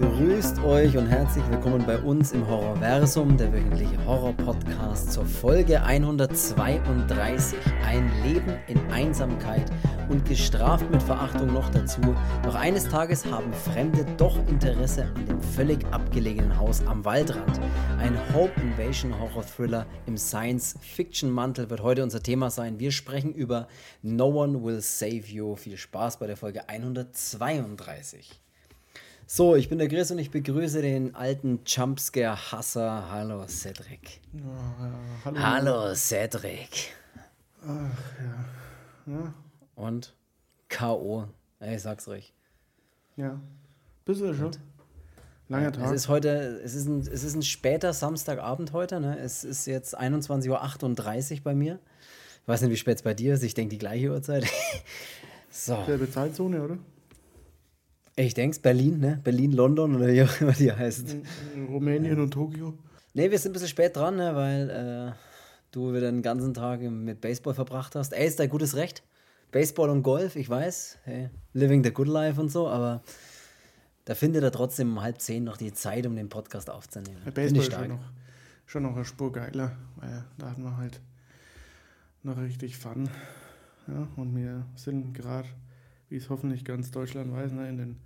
Grüßt euch und herzlich willkommen bei uns im Horrorversum, der wöchentliche Horror-Podcast zur Folge 132. Ein Leben in Einsamkeit und gestraft mit Verachtung noch dazu. Doch eines Tages haben Fremde doch Interesse an dem völlig abgelegenen Haus am Waldrand. Ein Hope Invasion Horror Thriller im Science-Fiction-Mantel wird heute unser Thema sein. Wir sprechen über No One Will Save You. Viel Spaß bei der Folge 132. So, ich bin der Chris und ich begrüße den alten Jumpscare-Hasser. Hallo, Cedric. Ja, ja, hallo. Hallo, Cedric. Ach ja. Ja, Und K.O. Ey, Ich sag's euch. ja. Bist du schon? Langer Es Tag. ist heute, es ist ein, es ist ein später Samstagabend heute. Ne? Es ist jetzt 21.38 Uhr bei mir. Ich weiß nicht, wie spät es bei dir ist. Ich denke die gleiche Uhrzeit. so, Selbe Zeitzone, oder? Ich denke es Berlin, ne? Berlin, London oder wie auch immer die heißt. In Rumänien und Tokio. Ne, wir sind ein bisschen spät dran, ne? weil äh, du wieder den ganzen Tag mit Baseball verbracht hast. Ey, ist dein gutes Recht. Baseball und Golf, ich weiß. Hey, living the good life und so, aber da findet er trotzdem um halb zehn noch die Zeit, um den Podcast aufzunehmen. Finde Baseball ist schon noch, schon noch eine Spur geiler, weil da hatten wir halt noch richtig Fun. Ja, und wir sind gerade, wie es hoffentlich ganz Deutschland weiß, ne, in den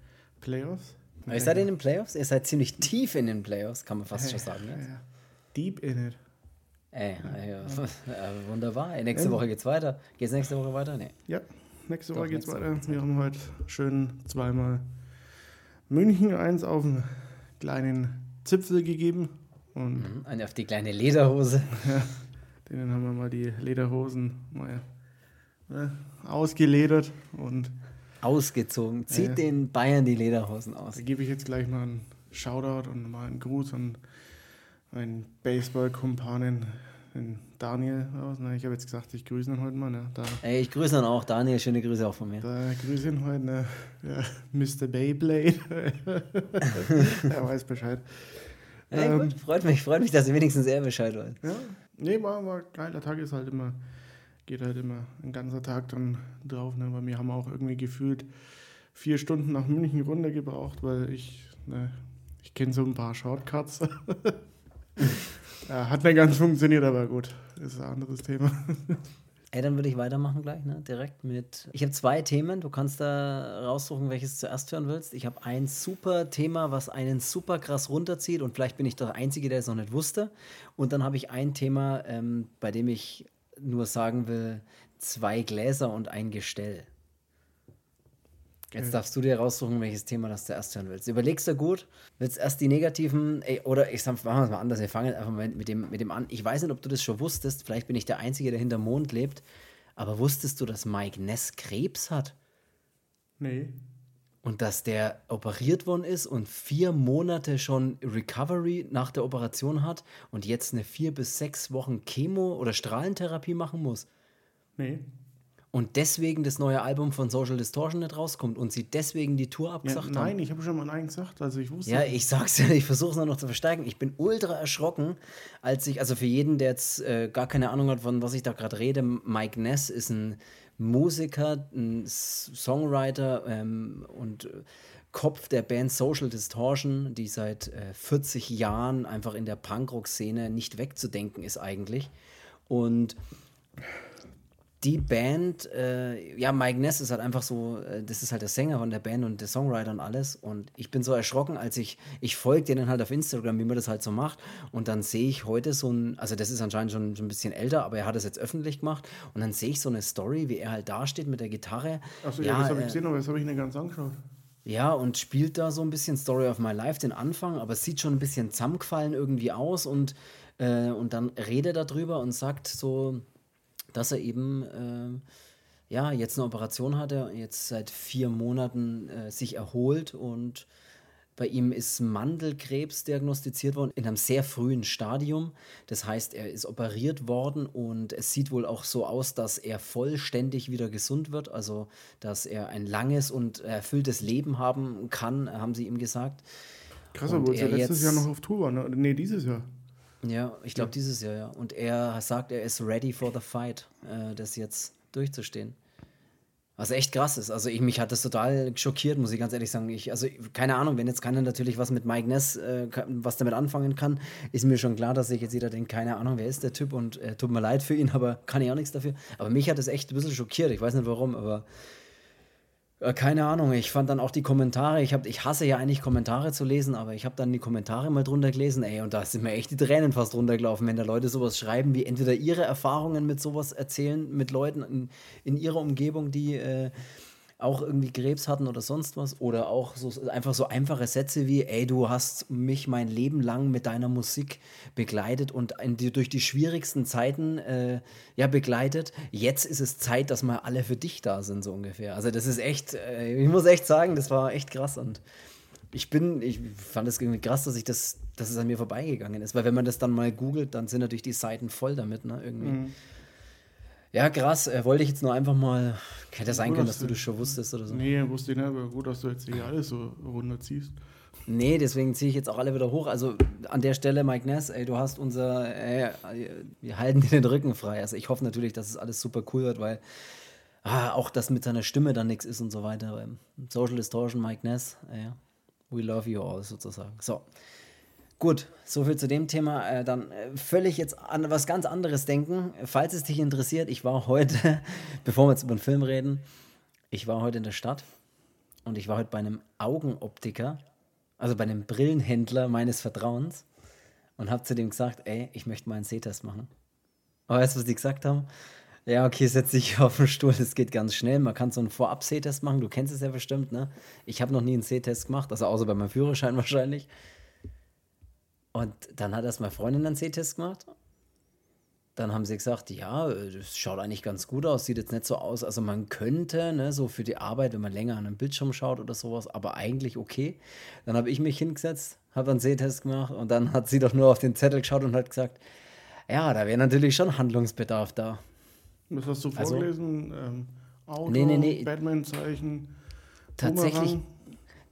Playoffs. Ihr seid in den Playoffs? Ihr seid ziemlich tief in den Playoffs, kann man fast schon sagen. Ja, Ne? ja. Deep in it. Ey, ey, ja, äh, wunderbar. Nächste Ja. Woche geht's weiter. Geht's nächste Woche weiter? Nee. Ja, nächste Woche geht's weiter. Wir haben heute schön zweimal München eins auf einen kleinen Zipfel gegeben und Mhm. Eine auf die kleine Lederhose. denen haben wir mal die Lederhosen mal äh, ausgeledert und Ausgezogen. Zieht Ja. den Bayern die Lederhosen aus. da gebe ich jetzt gleich mal einen Shoutout und mal einen Gruß an meinen Baseball-Kumpanen, den Daniel aus. Ich habe jetzt gesagt, ich grüße ihn heute mal. Ne? Da, Ey, ich grüße dann auch Daniel. Schöne Grüße auch von mir. da grüße ihn heute, ne? ja, Mr. Beyblade. er weiß Bescheid. Ähm, gut, freut mich, freut mich, dass ihr wenigstens er Bescheid weiß. Ja, nee, war, war geil. Der Tag ist halt immer, geht halt immer ein ganzer Tag dann drauf. Ne? Weil wir haben auch irgendwie gefühlt vier Stunden nach München runter gebraucht, weil ich, ne, ich kenne so ein paar Shortcuts. ja, hat nicht ganz funktioniert, aber gut, ist ein anderes Thema. Ey, dann würde ich weitermachen gleich, ne? Direkt mit. Ich habe zwei Themen. Du kannst da raussuchen, welches du zuerst hören willst. Ich habe ein super Thema, was einen super krass runterzieht und vielleicht bin ich der Einzige, der es noch nicht wusste. Und dann habe ich ein Thema, ähm, bei dem ich nur sagen will: zwei Gläser und ein Gestell. Jetzt darfst du dir raussuchen, welches Thema das zuerst hören willst. Überlegst du gut, willst erst die negativen, ey, oder ich sag, machen wir es mal anders, wir fangen einfach mal mit dem, mit dem an. Ich weiß nicht, ob du das schon wusstest, vielleicht bin ich der Einzige, der hinterm Mond lebt, aber wusstest du, dass Mike Ness Krebs hat? nee. Und dass der operiert worden ist und vier Monate schon Recovery nach der Operation hat und jetzt eine vier bis sechs Wochen Chemo- oder Strahlentherapie machen muss? Nee. Und deswegen das neue Album von Social Distortion nicht rauskommt und sie deswegen die Tour Ja, abgesagt haben? nein, ich habe schon mal Nein gesagt. Also ich wusste. Ja, ich sag's ja, ich versuche es noch zu versteigen. Ich bin ultra erschrocken, als ich, also für jeden, der jetzt äh, gar keine Ahnung hat, von was ich da gerade rede, Mike Ness ist ein Musiker, ein Songwriter ähm, und äh, Kopf der Band Social Distortion, die seit äh, 40 Jahren einfach in der Punkrock-Szene nicht wegzudenken ist eigentlich. Und die Band, äh, ja, Mike Ness ist halt einfach so, äh, das ist halt der Sänger von der Band und der Songwriter und alles. Und ich bin so erschrocken, als ich, ich folge denen halt auf Instagram, wie man das halt so macht. Und dann sehe ich heute so ein, also das ist anscheinend schon, schon ein bisschen älter, aber er hat es jetzt öffentlich gemacht. Und dann sehe ich so eine Story, wie er halt dasteht mit der Gitarre. Achso, ja, das habe ich äh, gesehen, aber das habe ich nicht ganz angeschaut. ja, und spielt da so ein bisschen Story of My Life, den Anfang, aber es sieht schon ein bisschen zusammengefallen irgendwie aus und, äh, und dann redet er darüber und sagt so, dass er eben äh, ja, jetzt eine Operation hatte, jetzt seit vier Monaten äh, sich erholt und bei ihm ist Mandelkrebs diagnostiziert worden in einem sehr frühen Stadium. Das heißt, er ist operiert worden und es sieht wohl auch so aus, dass er vollständig wieder gesund wird. Also, dass er ein langes und erfülltes Leben haben kann, haben sie ihm gesagt. Krass, obwohl ja er letztes jetzt- Jahr noch auf Tour war. Ne? Nee, dieses Jahr. Ja, ich glaube dieses Jahr, ja. Und er sagt, er ist ready for the fight, äh, das jetzt durchzustehen. Was echt krass ist. Also ich, mich hat das total schockiert, muss ich ganz ehrlich sagen. Ich, also keine Ahnung, wenn jetzt keiner natürlich was mit Mike Ness, äh, was damit anfangen kann, ist mir schon klar, dass sich jetzt jeder denkt, keine Ahnung, wer ist der Typ und äh, tut mir leid für ihn, aber kann ich auch nichts dafür. Aber mich hat das echt ein bisschen schockiert. Ich weiß nicht warum, aber keine Ahnung, ich fand dann auch die Kommentare, ich, hab, ich hasse ja eigentlich Kommentare zu lesen, aber ich habe dann die Kommentare mal drunter gelesen, ey, und da sind mir echt die Tränen fast runtergelaufen, wenn da Leute sowas schreiben, wie entweder ihre Erfahrungen mit sowas erzählen, mit Leuten in, in ihrer Umgebung, die äh, auch irgendwie Krebs hatten oder sonst was. Oder auch so einfach so einfache Sätze wie, ey, du hast mich mein Leben lang mit deiner Musik begleitet und die, durch die schwierigsten Zeiten äh, ja begleitet. Jetzt ist es Zeit, dass mal alle für dich da sind, so ungefähr. Also das ist echt, äh, ich muss echt sagen, das war echt krass und ich bin, ich fand es irgendwie krass, dass ich das, dass es an mir vorbeigegangen ist, weil wenn man das dann mal googelt, dann sind natürlich die Seiten voll damit, ne, irgendwie. Mhm. Ja, krass. Äh, wollte ich jetzt nur einfach mal. Hätte sein können, dass du das schon wusstest oder so. Nee, wusste ich nicht, aber gut, dass du jetzt hier alles so runterziehst. Nee, deswegen ziehe ich jetzt auch alle wieder hoch. Also an der Stelle, Mike Ness, ey, du hast unser. Ey, wir halten dir den Rücken frei. Also ich hoffe natürlich, dass es alles super cool wird, weil ah, auch das mit seiner Stimme dann nichts ist und so weiter. Social Distortion, Mike Ness, ey, we love you all sozusagen. So. Gut, soviel zu dem Thema. Äh, dann äh, völlig jetzt an was ganz anderes denken. Falls es dich interessiert, ich war heute, bevor wir jetzt über den Film reden, ich war heute in der Stadt und ich war heute bei einem Augenoptiker, also bei einem Brillenhändler meines Vertrauens und habe zu dem gesagt, ey, ich möchte mal einen Sehtest machen. Aber weißt du, was die gesagt haben? Ja, okay, setz dich auf den Stuhl, das geht ganz schnell. Man kann so einen Vorab-Sehtest machen, du kennst es ja bestimmt, ne? Ich habe noch nie einen Sehtest gemacht, also außer bei meinem Führerschein wahrscheinlich. Und dann hat erst meine Freundin einen Sehtest gemacht. Dann haben sie gesagt, ja, das schaut eigentlich ganz gut aus, sieht jetzt nicht so aus. Also man könnte, ne, so für die Arbeit, wenn man länger an einem Bildschirm schaut oder sowas, aber eigentlich okay. Dann habe ich mich hingesetzt, habe einen Sehtest gemacht und dann hat sie doch nur auf den Zettel geschaut und hat gesagt, ja, da wäre natürlich schon Handlungsbedarf da. Was hast du also vorgelesen? Ähm, Auto, nee, nee, nee. Batman-Zeichen. Tatsächlich,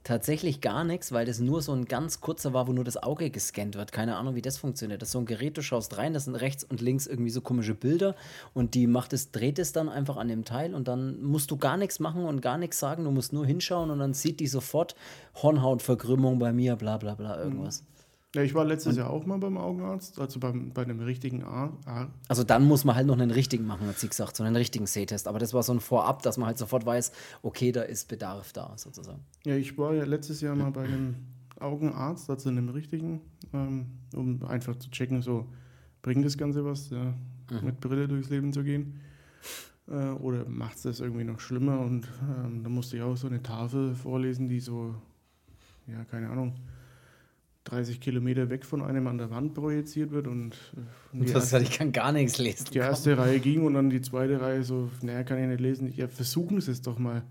Tatsächlich gar nichts, weil das nur so ein ganz kurzer war, wo nur das Auge gescannt wird. Keine Ahnung, wie das funktioniert. Das ist so ein Gerät, du schaust rein, das sind rechts und links irgendwie so komische Bilder und die macht es, dreht es dann einfach an dem Teil und dann musst du gar nichts machen und gar nichts sagen, du musst nur hinschauen und dann sieht die sofort Hornhautverkrümmung bei mir, bla bla bla, irgendwas. Ja, ich war letztes und, Jahr auch mal beim Augenarzt, also beim, bei einem richtigen A. A. Also dann muss man halt noch einen richtigen machen, hat sie gesagt, so einen richtigen Sehtest. Aber das war so ein Vorab, dass man halt sofort weiß, okay, da ist Bedarf da, sozusagen. Ja, ich war ja letztes Jahr mal bei einem Augenarzt, also einem richtigen, ähm, um einfach zu checken, so bringt das Ganze was, ja, mhm. mit Brille durchs Leben zu gehen. Äh, oder macht es das irgendwie noch schlimmer? Und ähm, da musste ich auch so eine Tafel vorlesen, die so, ja, keine Ahnung, 30 Kilometer weg von einem an der Wand projiziert wird und, äh, und das erste, ich kann gar nichts lesen. Die erste Reihe ging und dann die zweite Reihe so, naja, kann ich nicht lesen. Ja, versuchen Sie es doch mal.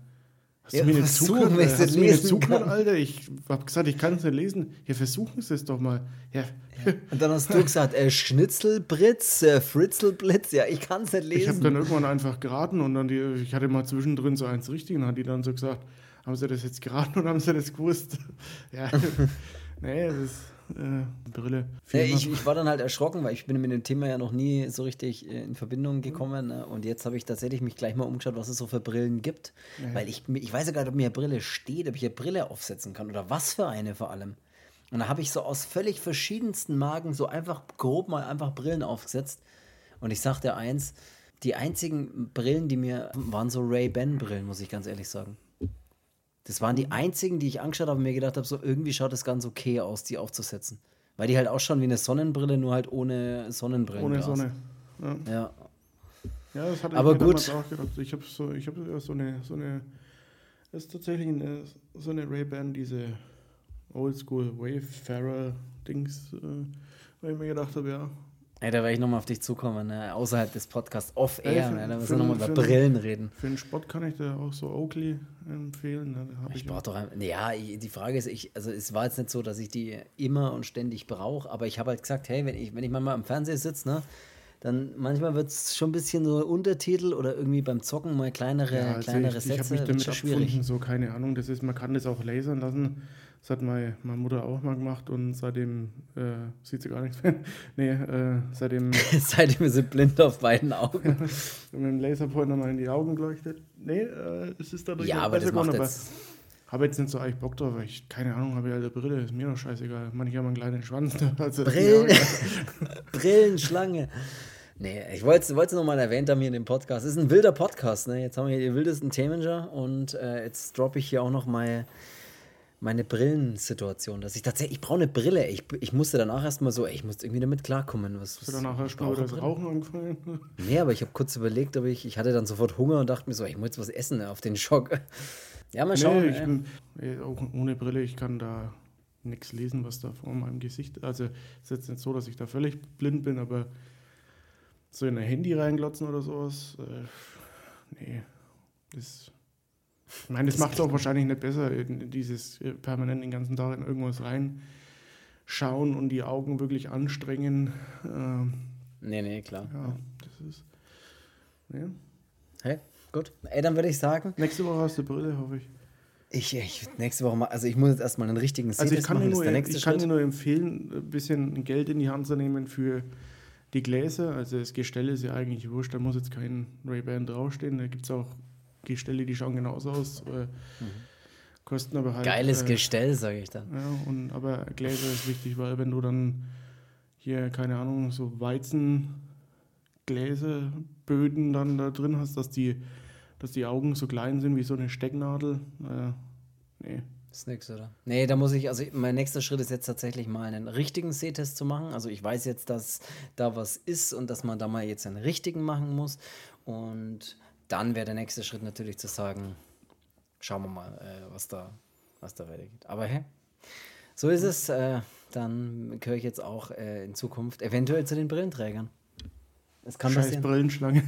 Hast ja, du mir nicht zugehört? Hast du mir nicht zugehört, Alter? Ich hab gesagt, ich kann es nicht lesen. Ja, versuchen Sie es doch mal. Ja. ja. Und dann hast du gesagt, äh, Schnitzelbritz, äh, Fritzelblitz. Ja, ich kann es nicht lesen. Ich habe dann irgendwann einfach geraten und dann die, ich hatte mal zwischendrin so eins richtig und hat die dann so gesagt, haben Sie das jetzt geraten oder haben Sie das gewusst? ja. Nee, das ist äh, Brille. Nee, ich, ich, war dann halt erschrocken, weil ich bin mit dem Thema ja noch nie so richtig äh, in Verbindung gekommen. Ne? Und jetzt habe ich tatsächlich mich gleich mal umgeschaut, was es so für Brillen gibt. Ja. Weil ich, ich weiß ja gar nicht, ob mir Brille steht, ob ich eine Brille aufsetzen kann oder was für eine vor allem. Und da habe ich so aus völlig verschiedensten Magen so einfach grob mal einfach Brillen aufgesetzt. Und ich sagte eins, die einzigen Brillen, die mir waren so Ray-Ban-Brillen, muss ich ganz ehrlich sagen. Das waren die einzigen, die ich angeschaut habe und mir gedacht habe, so irgendwie schaut das ganz okay aus, die aufzusetzen. Weil die halt ausschauen wie eine Sonnenbrille, nur halt ohne Sonnenbrille. Ohne Sonne. Ja. ja. Ja, das hatte Aber ich mir gut. auch gedacht. Ich habe so, ich hab so eine, so eine, das ist tatsächlich eine, so eine Ray-Ban, diese Oldschool Wayfarer-Dings, äh, weil ich mir gedacht habe, ja, Ey, da werde ich nochmal auf dich zukommen, ne? außerhalb des Podcasts, off-air. Ja, ne? Da müssen wir nochmal über Brillen reden. Für den Sport kann ich da auch so Oakley empfehlen. Ne? Ich, ich brauche doch ein, Ja, die Frage ist, ich, also es war jetzt nicht so, dass ich die immer und ständig brauche, aber ich habe halt gesagt, hey, wenn ich, wenn ich mal im Fernseher sitze, ne, dann manchmal wird es schon ein bisschen so Untertitel oder irgendwie beim Zocken mal kleinere, ja, also kleinere ich, Sätze. Ich habe mich damit schwierig. so keine Ahnung. Das ist, man kann das auch lasern lassen. Das hat meine, meine Mutter auch mal gemacht und seitdem äh, sieht sie gar nichts mehr. nee, äh, seitdem. seitdem ist sie blind auf beiden Augen. mit dem Laserpointer mal in die Augen geleuchtet. Nee, äh, es ist dadurch ja, aber das macht jetzt habe jetzt nicht so eigentlich Bock drauf, weil ich, keine Ahnung, habe ja eine Brille, ist mir doch scheißegal. Manche haben einen kleinen Schwanz. Also Brillen, Brillenschlange. Nee, ich wollte es noch mal erwähnt haben hier in dem Podcast. Es ist ein wilder Podcast, ne? Jetzt haben wir hier die wildesten Themen und äh, jetzt droppe ich hier auch noch mal meine Brillensituation, dass ich tatsächlich, ich brauche eine Brille. Ich, ich musste danach erstmal so, ey, ich musste irgendwie damit klarkommen. Was, Hast du danach erstmal das Rauchen angefangen? Nee, aber ich habe kurz überlegt, ob ich, ich hatte dann sofort Hunger und dachte mir so, ich muss jetzt was essen auf den Schock. Ja, mal schauen. Nee, ich bin, auch ohne Brille, ich kann da nichts lesen, was da vor meinem Gesicht. Also es ist jetzt nicht so, dass ich da völlig blind bin, aber so in ein Handy reinglotzen oder sowas, äh, nee. Das, ich meine, das, das macht es auch wahrscheinlich nicht besser, dieses äh, permanent den ganzen Tag in irgendwas reinschauen und die Augen wirklich anstrengen. Ähm, nee, nee, klar. Ja, das ist. Ja. Hey, Gut. Ey, dann würde ich sagen. Nächste Woche hast du Brille, hoffe ich. Ich, ich nächste Woche mal, also ich muss jetzt erstmal einen richtigen Also ich kann, machen, dir nur, ich kann dir nur empfehlen, ein bisschen Geld in die Hand zu nehmen für die Gläser. Also das Gestell ist ja eigentlich wurscht, da muss jetzt kein Ray-Ban draufstehen. Da gibt es auch Gestelle, die schauen genauso aus. Äh, mhm. Kosten aber halt. Geiles äh, Gestell, sage ich dann. Ja, und, aber Gläser ist wichtig, weil wenn du dann hier, keine Ahnung, so Weizengläserböden dann da drin hast, dass die dass die Augen so klein sind wie so eine Stecknadel. Äh, nee. Ist nix, oder? Nee, da muss ich, also mein nächster Schritt ist jetzt tatsächlich mal einen richtigen Sehtest zu machen. Also ich weiß jetzt, dass da was ist und dass man da mal jetzt einen richtigen machen muss. Und dann wäre der nächste Schritt natürlich zu sagen, schauen wir mal, äh, was da, was da weitergeht. Aber hä? So ist es. Äh, dann gehöre ich jetzt auch äh, in Zukunft eventuell zu den Brillenträgern. Es kann Scheiß passieren. Brillenschlange.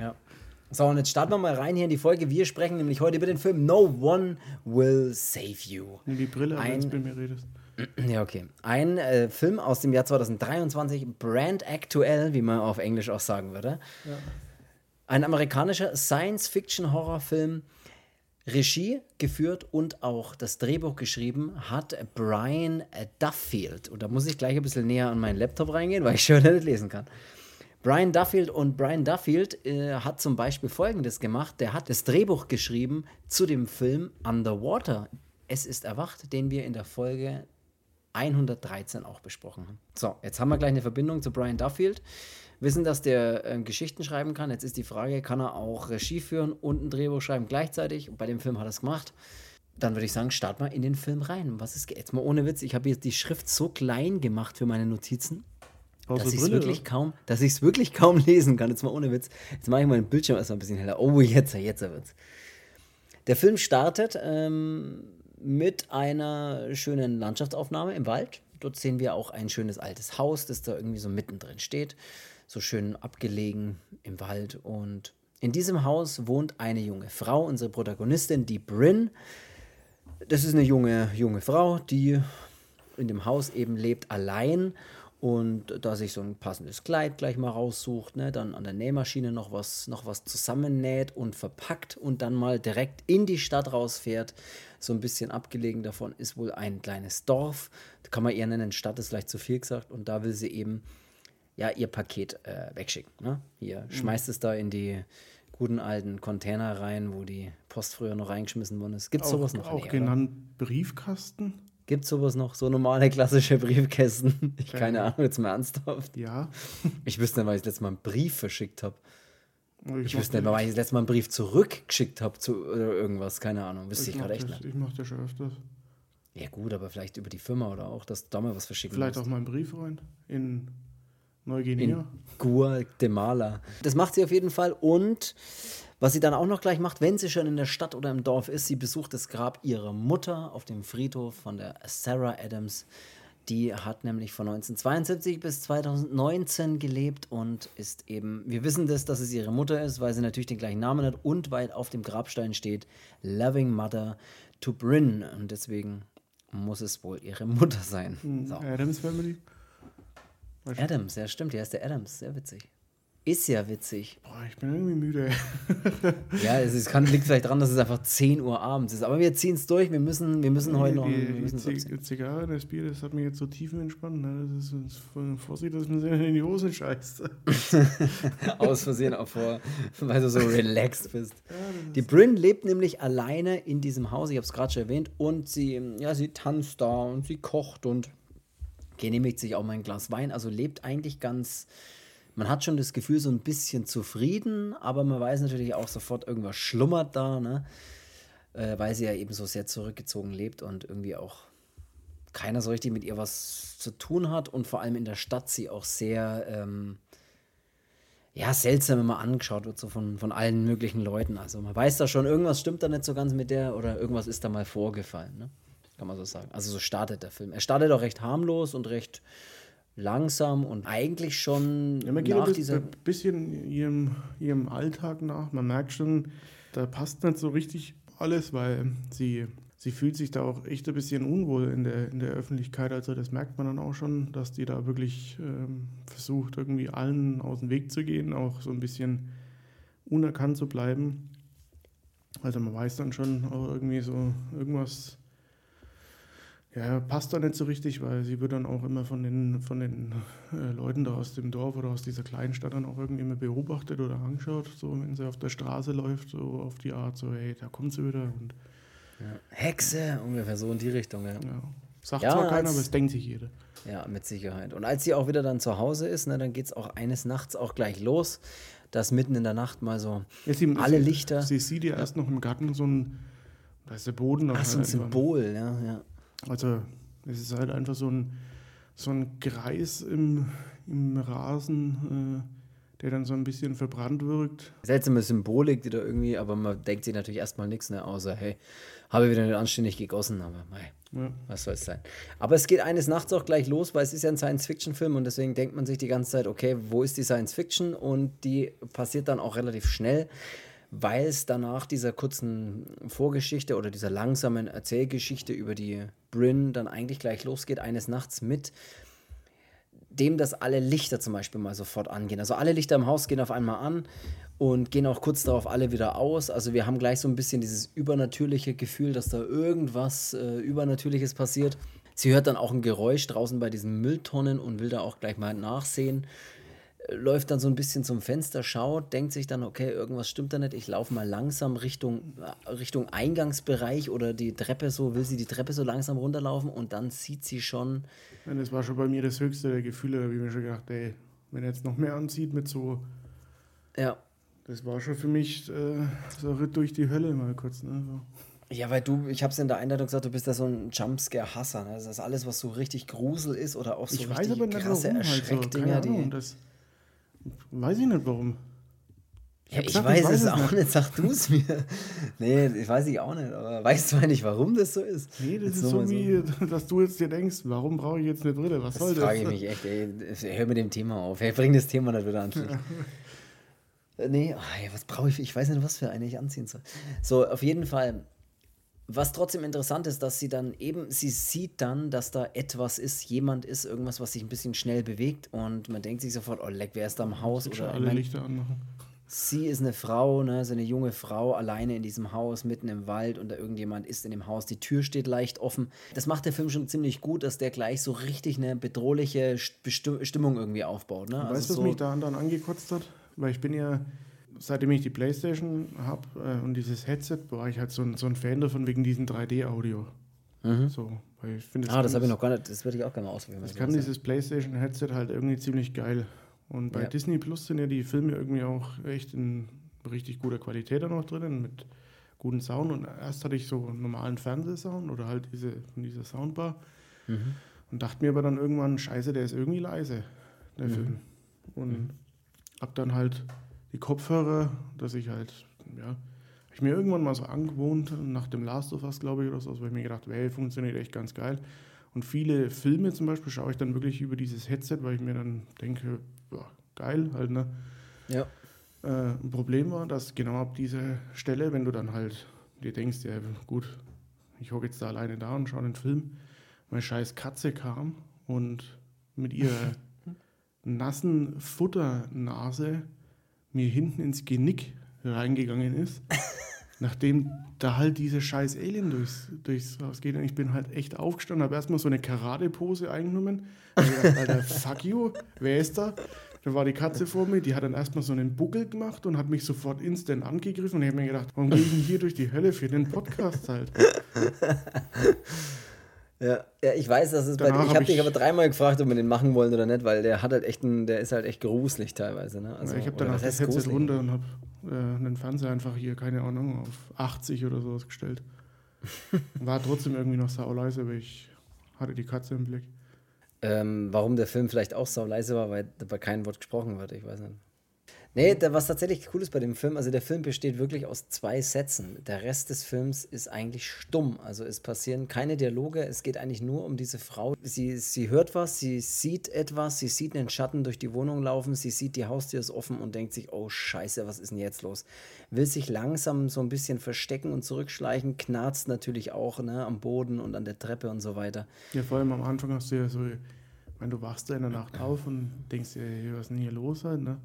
ja. So, und jetzt starten wir mal rein hier in die Folge. Wir sprechen nämlich heute über den Film No One Will Save You. Nimm die Brille, wenn du mit mir redest. Ja, okay. Ein äh, Film aus dem Jahr 2023, brand aktuell, wie man auf Englisch auch sagen würde. Ja. Ein amerikanischer Science-Fiction-Horrorfilm. Regie geführt und auch das Drehbuch geschrieben hat Brian Duffield. Und da muss ich gleich ein bisschen näher an meinen Laptop reingehen, weil ich schon nicht lesen kann. Brian Duffield und Brian Duffield äh, hat zum Beispiel Folgendes gemacht. Der hat das Drehbuch geschrieben zu dem Film Underwater. Es ist erwacht, den wir in der Folge 113 auch besprochen haben. So, jetzt haben wir gleich eine Verbindung zu Brian Duffield. Wissen, dass der äh, Geschichten schreiben kann. Jetzt ist die Frage, kann er auch Regie führen und ein Drehbuch schreiben gleichzeitig? Bei dem Film hat er es gemacht. Dann würde ich sagen, start mal in den Film rein. Was ist jetzt mal ohne Witz? Ich habe jetzt die Schrift so klein gemacht für meine Notizen. Dass ich es wirklich kaum, dass ich es wirklich kaum lesen kann. Jetzt mal ohne Witz. Jetzt mache ich mal den Bildschirm erstmal ein bisschen heller. Oh, jetzt, jetzt wird's. Der Film startet ähm, mit einer schönen Landschaftsaufnahme im Wald. Dort sehen wir auch ein schönes altes Haus, das da irgendwie so mittendrin steht. So schön abgelegen im Wald. Und in diesem Haus wohnt eine junge Frau, unsere Protagonistin, die Bryn. Das ist eine junge, junge Frau, die in dem Haus eben lebt allein und da sich so ein passendes Kleid gleich mal raussucht, ne, dann an der Nähmaschine noch was, noch was zusammennäht und verpackt und dann mal direkt in die Stadt rausfährt. So ein bisschen abgelegen davon ist wohl ein kleines Dorf. Kann man eher nennen, Stadt ist vielleicht zu viel gesagt. Und da will sie eben ja ihr Paket äh, wegschicken. Ne? Hier mhm. schmeißt es da in die guten alten Container rein, wo die Post früher noch reingeschmissen worden ist. Gibt es sowas noch? Auch nee, genannt Briefkasten? Gibt es sowas noch? So normale klassische Briefkästen? Ich keine Ahnung, jetzt mal ernsthaft. Ja. ich wüsste nicht, weil ich das letzte Mal einen Brief verschickt habe. Ich, ich wüsste nicht, weil ich das letzte Mal einen Brief zurückgeschickt habe zu oder irgendwas, keine Ahnung. Wüsste ich, ich gerade echt nicht. Ich mache das schon öfters. Ja, gut, aber vielleicht über die Firma oder auch, dass du da mal was verschicken Vielleicht musst. auch mal einen Brief rein in Neuguinea. In Guatemala. Das macht sie auf jeden Fall und was sie dann auch noch gleich macht, wenn sie schon in der Stadt oder im Dorf ist, sie besucht das Grab ihrer Mutter auf dem Friedhof von der Sarah Adams. Die hat nämlich von 1972 bis 2019 gelebt und ist eben, wir wissen das, dass es ihre Mutter ist, weil sie natürlich den gleichen Namen hat und weil auf dem Grabstein steht Loving Mother to Bryn. Und deswegen muss es wohl ihre Mutter sein. Hm, so. Adams Family? Adams, ja stimmt, der ist der Adams, sehr witzig. Ist ja witzig. Boah, ich bin irgendwie müde. ja, es ist, kann, liegt vielleicht daran, dass es einfach 10 Uhr abends ist. Aber wir ziehen es durch. Wir müssen, wir müssen heute noch. Die, die, die Zigarre, das Bier, das hat mich jetzt so tiefenentspannt. Ne? Das ist, ist Vorsicht, dass man sich in die Hose scheißt. Aus Versehen auch vor, weil du so relaxed bist. Ja, die Bryn lebt nämlich alleine in diesem Haus. Ich habe es gerade schon erwähnt. Und sie, ja, sie tanzt da und sie kocht und genehmigt sich auch mal ein Glas Wein. Also lebt eigentlich ganz man hat schon das Gefühl, so ein bisschen zufrieden, aber man weiß natürlich auch sofort, irgendwas schlummert da, ne? Äh, weil sie ja eben so sehr zurückgezogen lebt und irgendwie auch keiner so richtig mit ihr was zu tun hat und vor allem in der Stadt sie auch sehr, ähm, ja, seltsam immer angeschaut wird, so von, von allen möglichen Leuten. Also man weiß da schon, irgendwas stimmt da nicht so ganz mit der oder irgendwas ist da mal vorgefallen, ne? Kann man so sagen. Also so startet der Film. Er startet auch recht harmlos und recht langsam und eigentlich schon ja, man geht nach ein bisschen ihrem, ihrem Alltag nach. Man merkt schon, da passt nicht so richtig alles, weil sie, sie fühlt sich da auch echt ein bisschen unwohl in der, in der Öffentlichkeit. Also das merkt man dann auch schon, dass die da wirklich ähm, versucht, irgendwie allen aus dem Weg zu gehen, auch so ein bisschen unerkannt zu bleiben. Also man weiß dann schon auch irgendwie so irgendwas ja, passt da nicht so richtig, weil sie wird dann auch immer von den, von den äh, Leuten da aus dem Dorf oder aus dieser kleinen Stadt dann auch irgendwie immer beobachtet oder angeschaut, so wenn sie auf der Straße läuft, so auf die Art, so hey, da kommt sie wieder. Und, ja. Hexe, ungefähr so in die Richtung, ja. ja. Sagt ja, zwar keiner, aber es denkt sich jeder. Ja, mit Sicherheit. Und als sie auch wieder dann zu Hause ist, ne, dann geht es auch eines Nachts auch gleich los, dass mitten in der Nacht mal so sie, alle sie, Lichter. Sie sieht ja erst noch im Garten so ein, da ist der Boden noch. Ach, so ein Symbol, ja, ja also es ist halt einfach so ein, so ein Kreis im, im Rasen, äh, der dann so ein bisschen verbrannt wirkt. Seltsame Symbolik, die da irgendwie, aber man denkt sich natürlich erstmal nichts, ne, außer, hey, habe ich wieder nicht anständig gegossen, aber mei, ja. was soll es sein. Aber es geht eines Nachts auch gleich los, weil es ist ja ein Science-Fiction-Film und deswegen denkt man sich die ganze Zeit, okay, wo ist die Science-Fiction? Und die passiert dann auch relativ schnell weil es danach dieser kurzen Vorgeschichte oder dieser langsamen Erzählgeschichte über die Bryn dann eigentlich gleich losgeht, eines Nachts mit dem, dass alle Lichter zum Beispiel mal sofort angehen. Also alle Lichter im Haus gehen auf einmal an und gehen auch kurz darauf alle wieder aus. Also wir haben gleich so ein bisschen dieses übernatürliche Gefühl, dass da irgendwas äh, Übernatürliches passiert. Sie hört dann auch ein Geräusch draußen bei diesen Mülltonnen und will da auch gleich mal nachsehen läuft dann so ein bisschen zum Fenster, schaut, denkt sich dann, okay, irgendwas stimmt da nicht, ich laufe mal langsam Richtung, Richtung Eingangsbereich oder die Treppe so, will sie die Treppe so langsam runterlaufen und dann sieht sie schon. Ja, das war schon bei mir das höchste der Gefühle, da habe ich mir schon gedacht, ey, wenn er jetzt noch mehr anzieht mit so. Ja. Das war schon für mich äh, so ein Ritt durch die Hölle mal kurz, ne? So. Ja, weil du, ich habe es in der Einleitung gesagt, du bist da so ein Jumpscare-Hasser. Ne? Das ist alles, was so richtig Grusel ist oder auch so ich richtig krasse Erschreckdinger. Halt so. die, das, Weiß ich nicht warum. Ich, ja, ich gesagt, weiß, ich weiß es auch nicht, sag du es mir. nee, ich weiß ich auch nicht, aber weißt zwar nicht, warum das so ist. Nee, das jetzt ist so wie, so. dass du jetzt dir denkst, warum brauche ich jetzt eine Brille? Was das soll das? frage ich mich echt, ey. Hör mit dem Thema auf. Hey, bring das Thema nicht wieder an. Ja. nee, oh, was brauche ich? Ich weiß nicht, was für eine ich anziehen soll. So, auf jeden Fall was trotzdem interessant ist, dass sie dann eben, sie sieht dann, dass da etwas ist, jemand ist, irgendwas, was sich ein bisschen schnell bewegt und man denkt sich sofort, oh leck, wer ist da im Haus? Oder alle mein, Lichter anmachen. Sie ist eine Frau, ne, so eine junge Frau, alleine in diesem Haus, mitten im Wald und da irgendjemand ist in dem Haus. Die Tür steht leicht offen. Das macht der Film schon ziemlich gut, dass der gleich so richtig eine bedrohliche Stimmung irgendwie aufbaut. Ne? Weißt du, also was so mich da dann angekotzt hat? Weil ich bin ja seitdem ich die Playstation habe äh, und dieses Headset, war ich halt so ein, so ein Fan davon wegen diesem 3D-Audio. Mhm. So, weil ich find, ah, das habe ich noch gar nicht, das würde ich auch gerne ausprobieren. Das kann dieses Playstation-Headset halt irgendwie ziemlich geil. Und bei ja. Disney Plus sind ja die Filme irgendwie auch echt in richtig guter Qualität da noch drinnen, mit guten Sound. Und erst hatte ich so einen normalen Fernsehsound oder halt diese, von dieser Soundbar. Mhm. Und dachte mir aber dann irgendwann, scheiße, der ist irgendwie leise, der mhm. Film. Und mhm. hab dann halt die Kopfhörer, dass ich halt, ja, habe ich mir irgendwann mal so angewohnt, nach dem Last of Us, glaube ich, oder so, weil ich mir gedacht, hey, funktioniert echt ganz geil. Und viele Filme zum Beispiel schaue ich dann wirklich über dieses Headset, weil ich mir dann denke, ja, geil halt, ne? Ja. Äh, ein Problem war, dass genau ab dieser Stelle, wenn du dann halt dir denkst, ja gut, ich hocke jetzt da alleine da und schaue den Film, meine scheiß Katze kam und mit ihrer nassen Futternase mir hinten ins Genick reingegangen ist. nachdem da halt diese scheiß Alien durchs, durchs Haus geht. Und ich bin halt echt aufgestanden, habe erstmal so eine Karate-Pose eingenommen. Alter, fuck you, wer ist da? Dann war die Katze vor mir, die hat dann erstmal so einen Buckel gemacht und hat mich sofort instant angegriffen. Und ich habe mir gedacht, warum gehe ich denn hier durch die Hölle für den Podcast halt? Ja, ja, ich weiß, dass es bei dir. Ich habe hab dich aber dreimal gefragt, ob wir den machen wollen oder nicht, weil der hat halt echt einen, der ist halt echt gruselig teilweise. Ne? Also, ich habe dann das Headset runter und habe äh, einen Fernseher einfach hier, keine Ahnung, auf 80 oder sowas gestellt. War trotzdem irgendwie noch sau leise, aber ich hatte die Katze im Blick. Ähm, warum der Film vielleicht auch sau leise war, weil dabei kein Wort gesprochen wird, ich weiß nicht. Nee, da, was tatsächlich cool ist bei dem Film, also der Film besteht wirklich aus zwei Sätzen. Der Rest des Films ist eigentlich stumm. Also es passieren keine Dialoge, es geht eigentlich nur um diese Frau. Sie, sie hört was, sie sieht etwas, sie sieht einen Schatten durch die Wohnung laufen, sie sieht, die Haustür ist offen und denkt sich, oh scheiße, was ist denn jetzt los? Will sich langsam so ein bisschen verstecken und zurückschleichen, knarzt natürlich auch ne, am Boden und an der Treppe und so weiter. Ja, vor allem am Anfang hast du ja so, wenn du wachst da in der Nacht auf und denkst dir, was ist denn hier los halt, ne?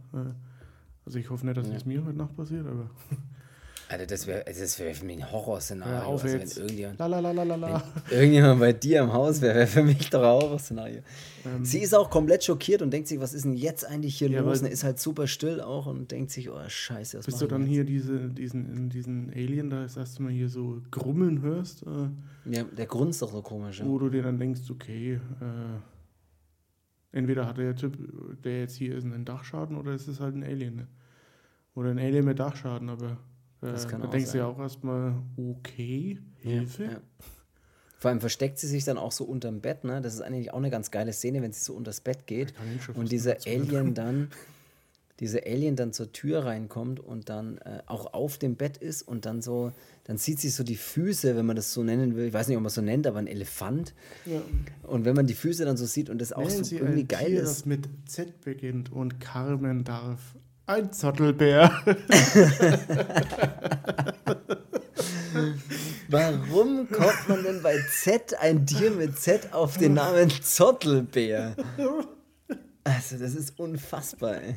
Also ich hoffe nicht, dass ja. das mir heute Nacht passiert, aber. Alter, das wäre das wär für mich ein Horrorszenario. auf also, jetzt. Wenn irgendjemand, Lalalala. wenn irgendjemand bei dir im Haus wäre, wäre für mich doch ein Horrorszenario. Ähm, Sie ist auch komplett schockiert und denkt sich, was ist denn jetzt eigentlich hier ja, los? Und ist halt super still auch und denkt sich, oh Scheiße, was Bis du dann hier diese, diesen, diesen Alien da das erste Mal hier so grummeln hörst. Äh, ja, der grunzt doch so komisch. Ja. Wo du dir dann denkst, okay, äh, Entweder hat der Typ, der jetzt hier ist, einen Dachschaden oder es ist halt ein Alien. Ne? Oder ein Alien mit Dachschaden, aber äh, da denkst du ja auch erstmal, okay, Hilfe. Ja, ja. Vor allem versteckt sie sich dann auch so unterm Bett, ne? Das ist eigentlich auch eine ganz geile Szene, wenn sie so unters Bett geht und dieser Alien dann diese Alien dann zur Tür reinkommt und dann äh, auch auf dem Bett ist und dann so, dann sieht sie so die Füße, wenn man das so nennen will, ich weiß nicht, ob man es so nennt, aber ein Elefant. Ja. Und wenn man die Füße dann so sieht und das auch Nennen so sie irgendwie ein geil Tier, ist. das mit Z beginnt und Carmen darf ein Zottelbär. Warum kommt man denn bei Z ein Tier mit Z auf den Namen Zottelbär? Also, das ist unfassbar, ey.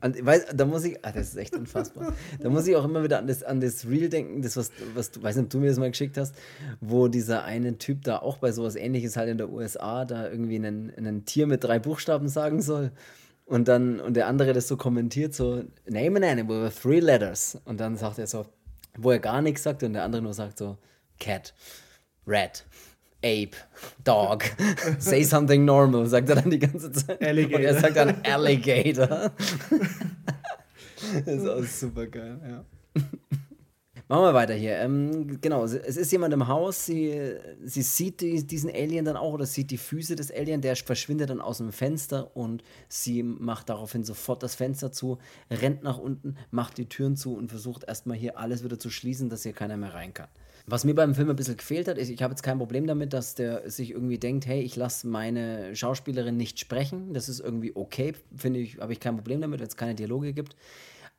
Und, weiß, da muss ich, ah, das ist echt unfassbar. Da muss ich auch immer wieder an das, an das Reel denken, das, was, was du, weiß nicht, ob du mir das mal geschickt hast, wo dieser eine Typ da auch bei sowas ähnliches halt in der USA da irgendwie ein Tier mit drei Buchstaben sagen soll. Und dann, und der andere das so kommentiert, so, name an animal with three letters. Und dann sagt er so, wo er gar nichts sagt und der andere nur sagt so, cat, rat. Ape, Dog, say something normal, sagt er dann die ganze Zeit. Alligator. Und er sagt dann Alligator. das ist auch super geil, ja. Machen wir weiter hier. Ähm, genau, es ist jemand im Haus, sie, sie sieht die, diesen Alien dann auch oder sieht die Füße des Alien, der verschwindet dann aus dem Fenster und sie macht daraufhin sofort das Fenster zu, rennt nach unten, macht die Türen zu und versucht erstmal hier alles wieder zu schließen, dass hier keiner mehr rein kann. Was mir beim Film ein bisschen gefehlt hat, ist, ich habe jetzt kein Problem damit, dass der sich irgendwie denkt, hey, ich lasse meine Schauspielerin nicht sprechen. Das ist irgendwie okay, finde ich, habe ich kein Problem damit, wenn es keine Dialoge gibt.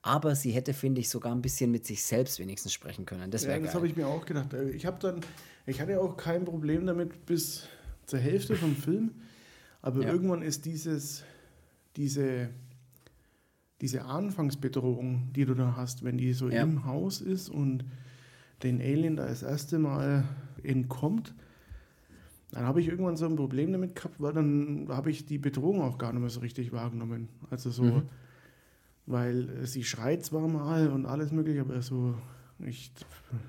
Aber sie hätte, finde ich, sogar ein bisschen mit sich selbst wenigstens sprechen können. Das, ja, das habe ich mir auch gedacht. Äh, ich habe dann, ich hatte auch kein Problem damit bis zur Hälfte vom Film. Aber ja. irgendwann ist dieses, diese, diese Anfangsbedrohung, die du da hast, wenn die so ja. im Haus ist und den Alien da das erste Mal entkommt, dann habe ich irgendwann so ein Problem damit gehabt, weil dann habe ich die Bedrohung auch gar nicht mehr so richtig wahrgenommen. Also so, mhm. Weil sie schreit zwar mal und alles mögliche, aber so, ich,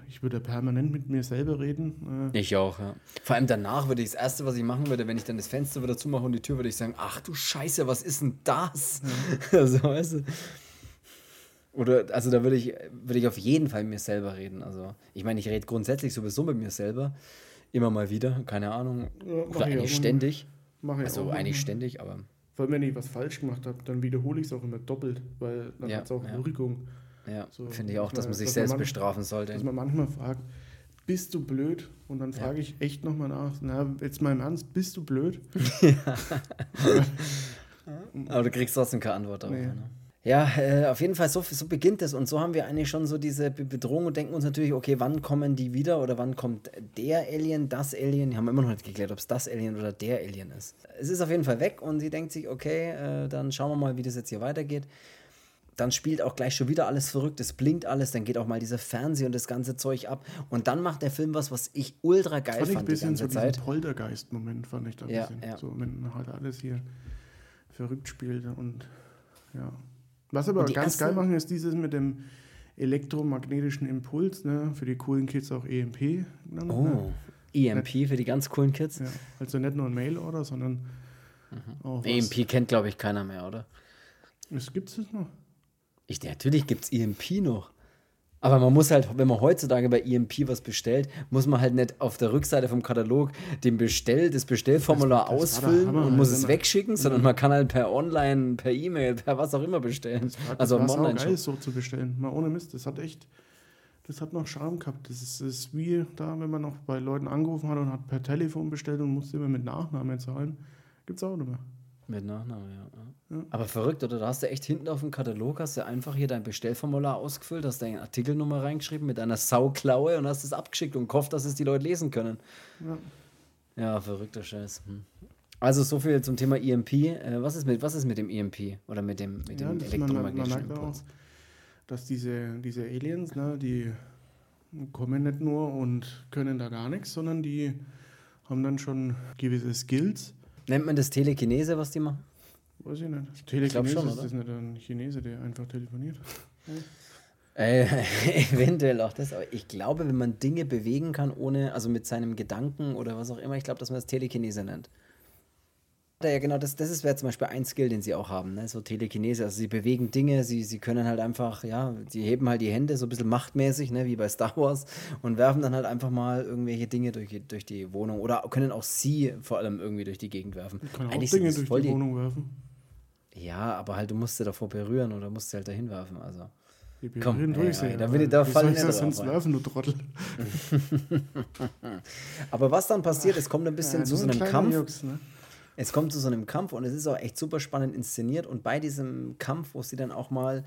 ich würde permanent mit mir selber reden. Äh. Ich auch, ja. Vor allem danach würde ich das Erste, was ich machen würde, wenn ich dann das Fenster wieder zumache und die Tür, würde ich sagen, ach du Scheiße, was ist denn das? Ja. also, weißt du. Oder, also da würde ich, würde ich auf jeden Fall mit mir selber reden. Also, ich meine, ich rede grundsätzlich sowieso mit mir selber. Immer mal wieder, keine Ahnung. Ja, Oder eigentlich ständig. Mach ich also auch eigentlich ständig, aber. Vor allem, wenn ich was falsch gemacht habe, dann wiederhole ich es auch immer doppelt, weil dann ja, hat es auch ja. Wirkung. Ja, so, finde ich auch, dass man, sich dass selbst man bestrafen sollte. Dass man manchmal fragt, bist du blöd? Und dann frage ja. ich echt nochmal nach, na, jetzt mal im Ernst, bist du blöd? ja. aber du kriegst trotzdem keine Antwort darauf. Nee. Ne? Ja, äh, auf jeden Fall, so, so beginnt es. Und so haben wir eigentlich schon so diese Be- Bedrohung und denken uns natürlich, okay, wann kommen die wieder oder wann kommt der Alien, das Alien? Die haben immer noch nicht geklärt, ob es das Alien oder der Alien ist. Es ist auf jeden Fall weg und sie denkt sich, okay, äh, dann schauen wir mal, wie das jetzt hier weitergeht. Dann spielt auch gleich schon wieder alles verrückt, es blinkt alles, dann geht auch mal dieser Fernseher und das ganze Zeug ab. Und dann macht der Film was, was ich ultra geil Fand ich ein fand die bisschen ganze so Zeit. Poltergeist-Moment, fand ich da ein Ja, bisschen. ja. So, wenn halt alles hier verrückt spielt und ja. Was aber ganz geil machen, ist dieses mit dem elektromagnetischen Impuls, ne? Für die coolen Kids auch EMP. genannt, Ne? Oh, EMP für die ganz coolen Kids. Ja. Also nicht nur ein Mail-Order, sondern Mhm. auch was. EMP kennt, glaube ich, keiner mehr, oder? Es gibt es noch. Ich, natürlich gibt es EMP noch. Aber man muss halt, wenn man heutzutage bei EMP was bestellt, muss man halt nicht auf der Rückseite vom Katalog den Bestell, das Bestellformular Das- das war ausfüllen Hammer, und muss es wegschicken, sondern man kann halt per Online, per E-Mail, per was auch immer bestellen. Also das im war geil, Online-Shop. so zu bestellen. Mal ohne Mist. Das hat echt, das hat noch Charme gehabt. Das ist, das ist wie da, wenn man noch bei Leuten angerufen hat und hat per Telefon bestellt und musste immer mit Nachname zahlen. Gibt's auch nicht mehr. Mit Nachname, ja. ja. Aber verrückt, oder? Da hast du echt hinten auf dem Katalog, hast du einfach hier dein Bestellformular ausgefüllt, hast deine Artikelnummer reingeschrieben mit einer Sauklaue und hast es abgeschickt und gehofft, dass es die Leute lesen können. Ja. Ja, verrückter Scheiß. Hm. Also so viel zum Thema EMP. Äh, was, ist mit, was ist mit dem EMP oder mit dem, mit Ja, dem das, man, man elektromagnetischen Impuls? dass diese, diese Aliens, ne, die kommen nicht nur und können da gar nichts, sondern die haben dann schon gewisse Skills. Nennt man das Telekinese, was die machen? Weiß ich nicht. Telekinese schon, ist oder? das nicht ein Chinese, der einfach telefoniert. Äh, eventuell auch das, aber ich glaube, wenn man Dinge bewegen kann, ohne, also mit seinem Gedanken oder was auch immer, ich glaube, dass man das Telekinese nennt. Ja, genau, das, das ist wäre zum Beispiel ein Skill, den sie auch haben, ne? so Telekinese. Also sie bewegen Dinge, sie, sie können halt einfach, ja, sie heben halt die Hände so ein bisschen machtmäßig, ne? wie bei Star Wars, und werfen dann halt einfach mal irgendwelche Dinge durch, die- durch die Wohnung oder können auch sie vor allem irgendwie durch die Gegend werfen. Kann auch Eigentlich Dinge durch die Wohnung werfen. Ja, aber halt, du musst sie davor berühren oder musst sie halt dahin werfen, also. Die Komm, berühren ey, durch ey, sie, da will ich- da wie fall soll ich ich das sonst werfen, du Trottel? Aber was dann passiert, es kommt ein bisschen Ja, zu so ein einem Kampf. Jux, ne? Es kommt zu so einem Kampf und es ist auch echt super spannend inszeniert. Und bei diesem Kampf, wo sie dann auch mal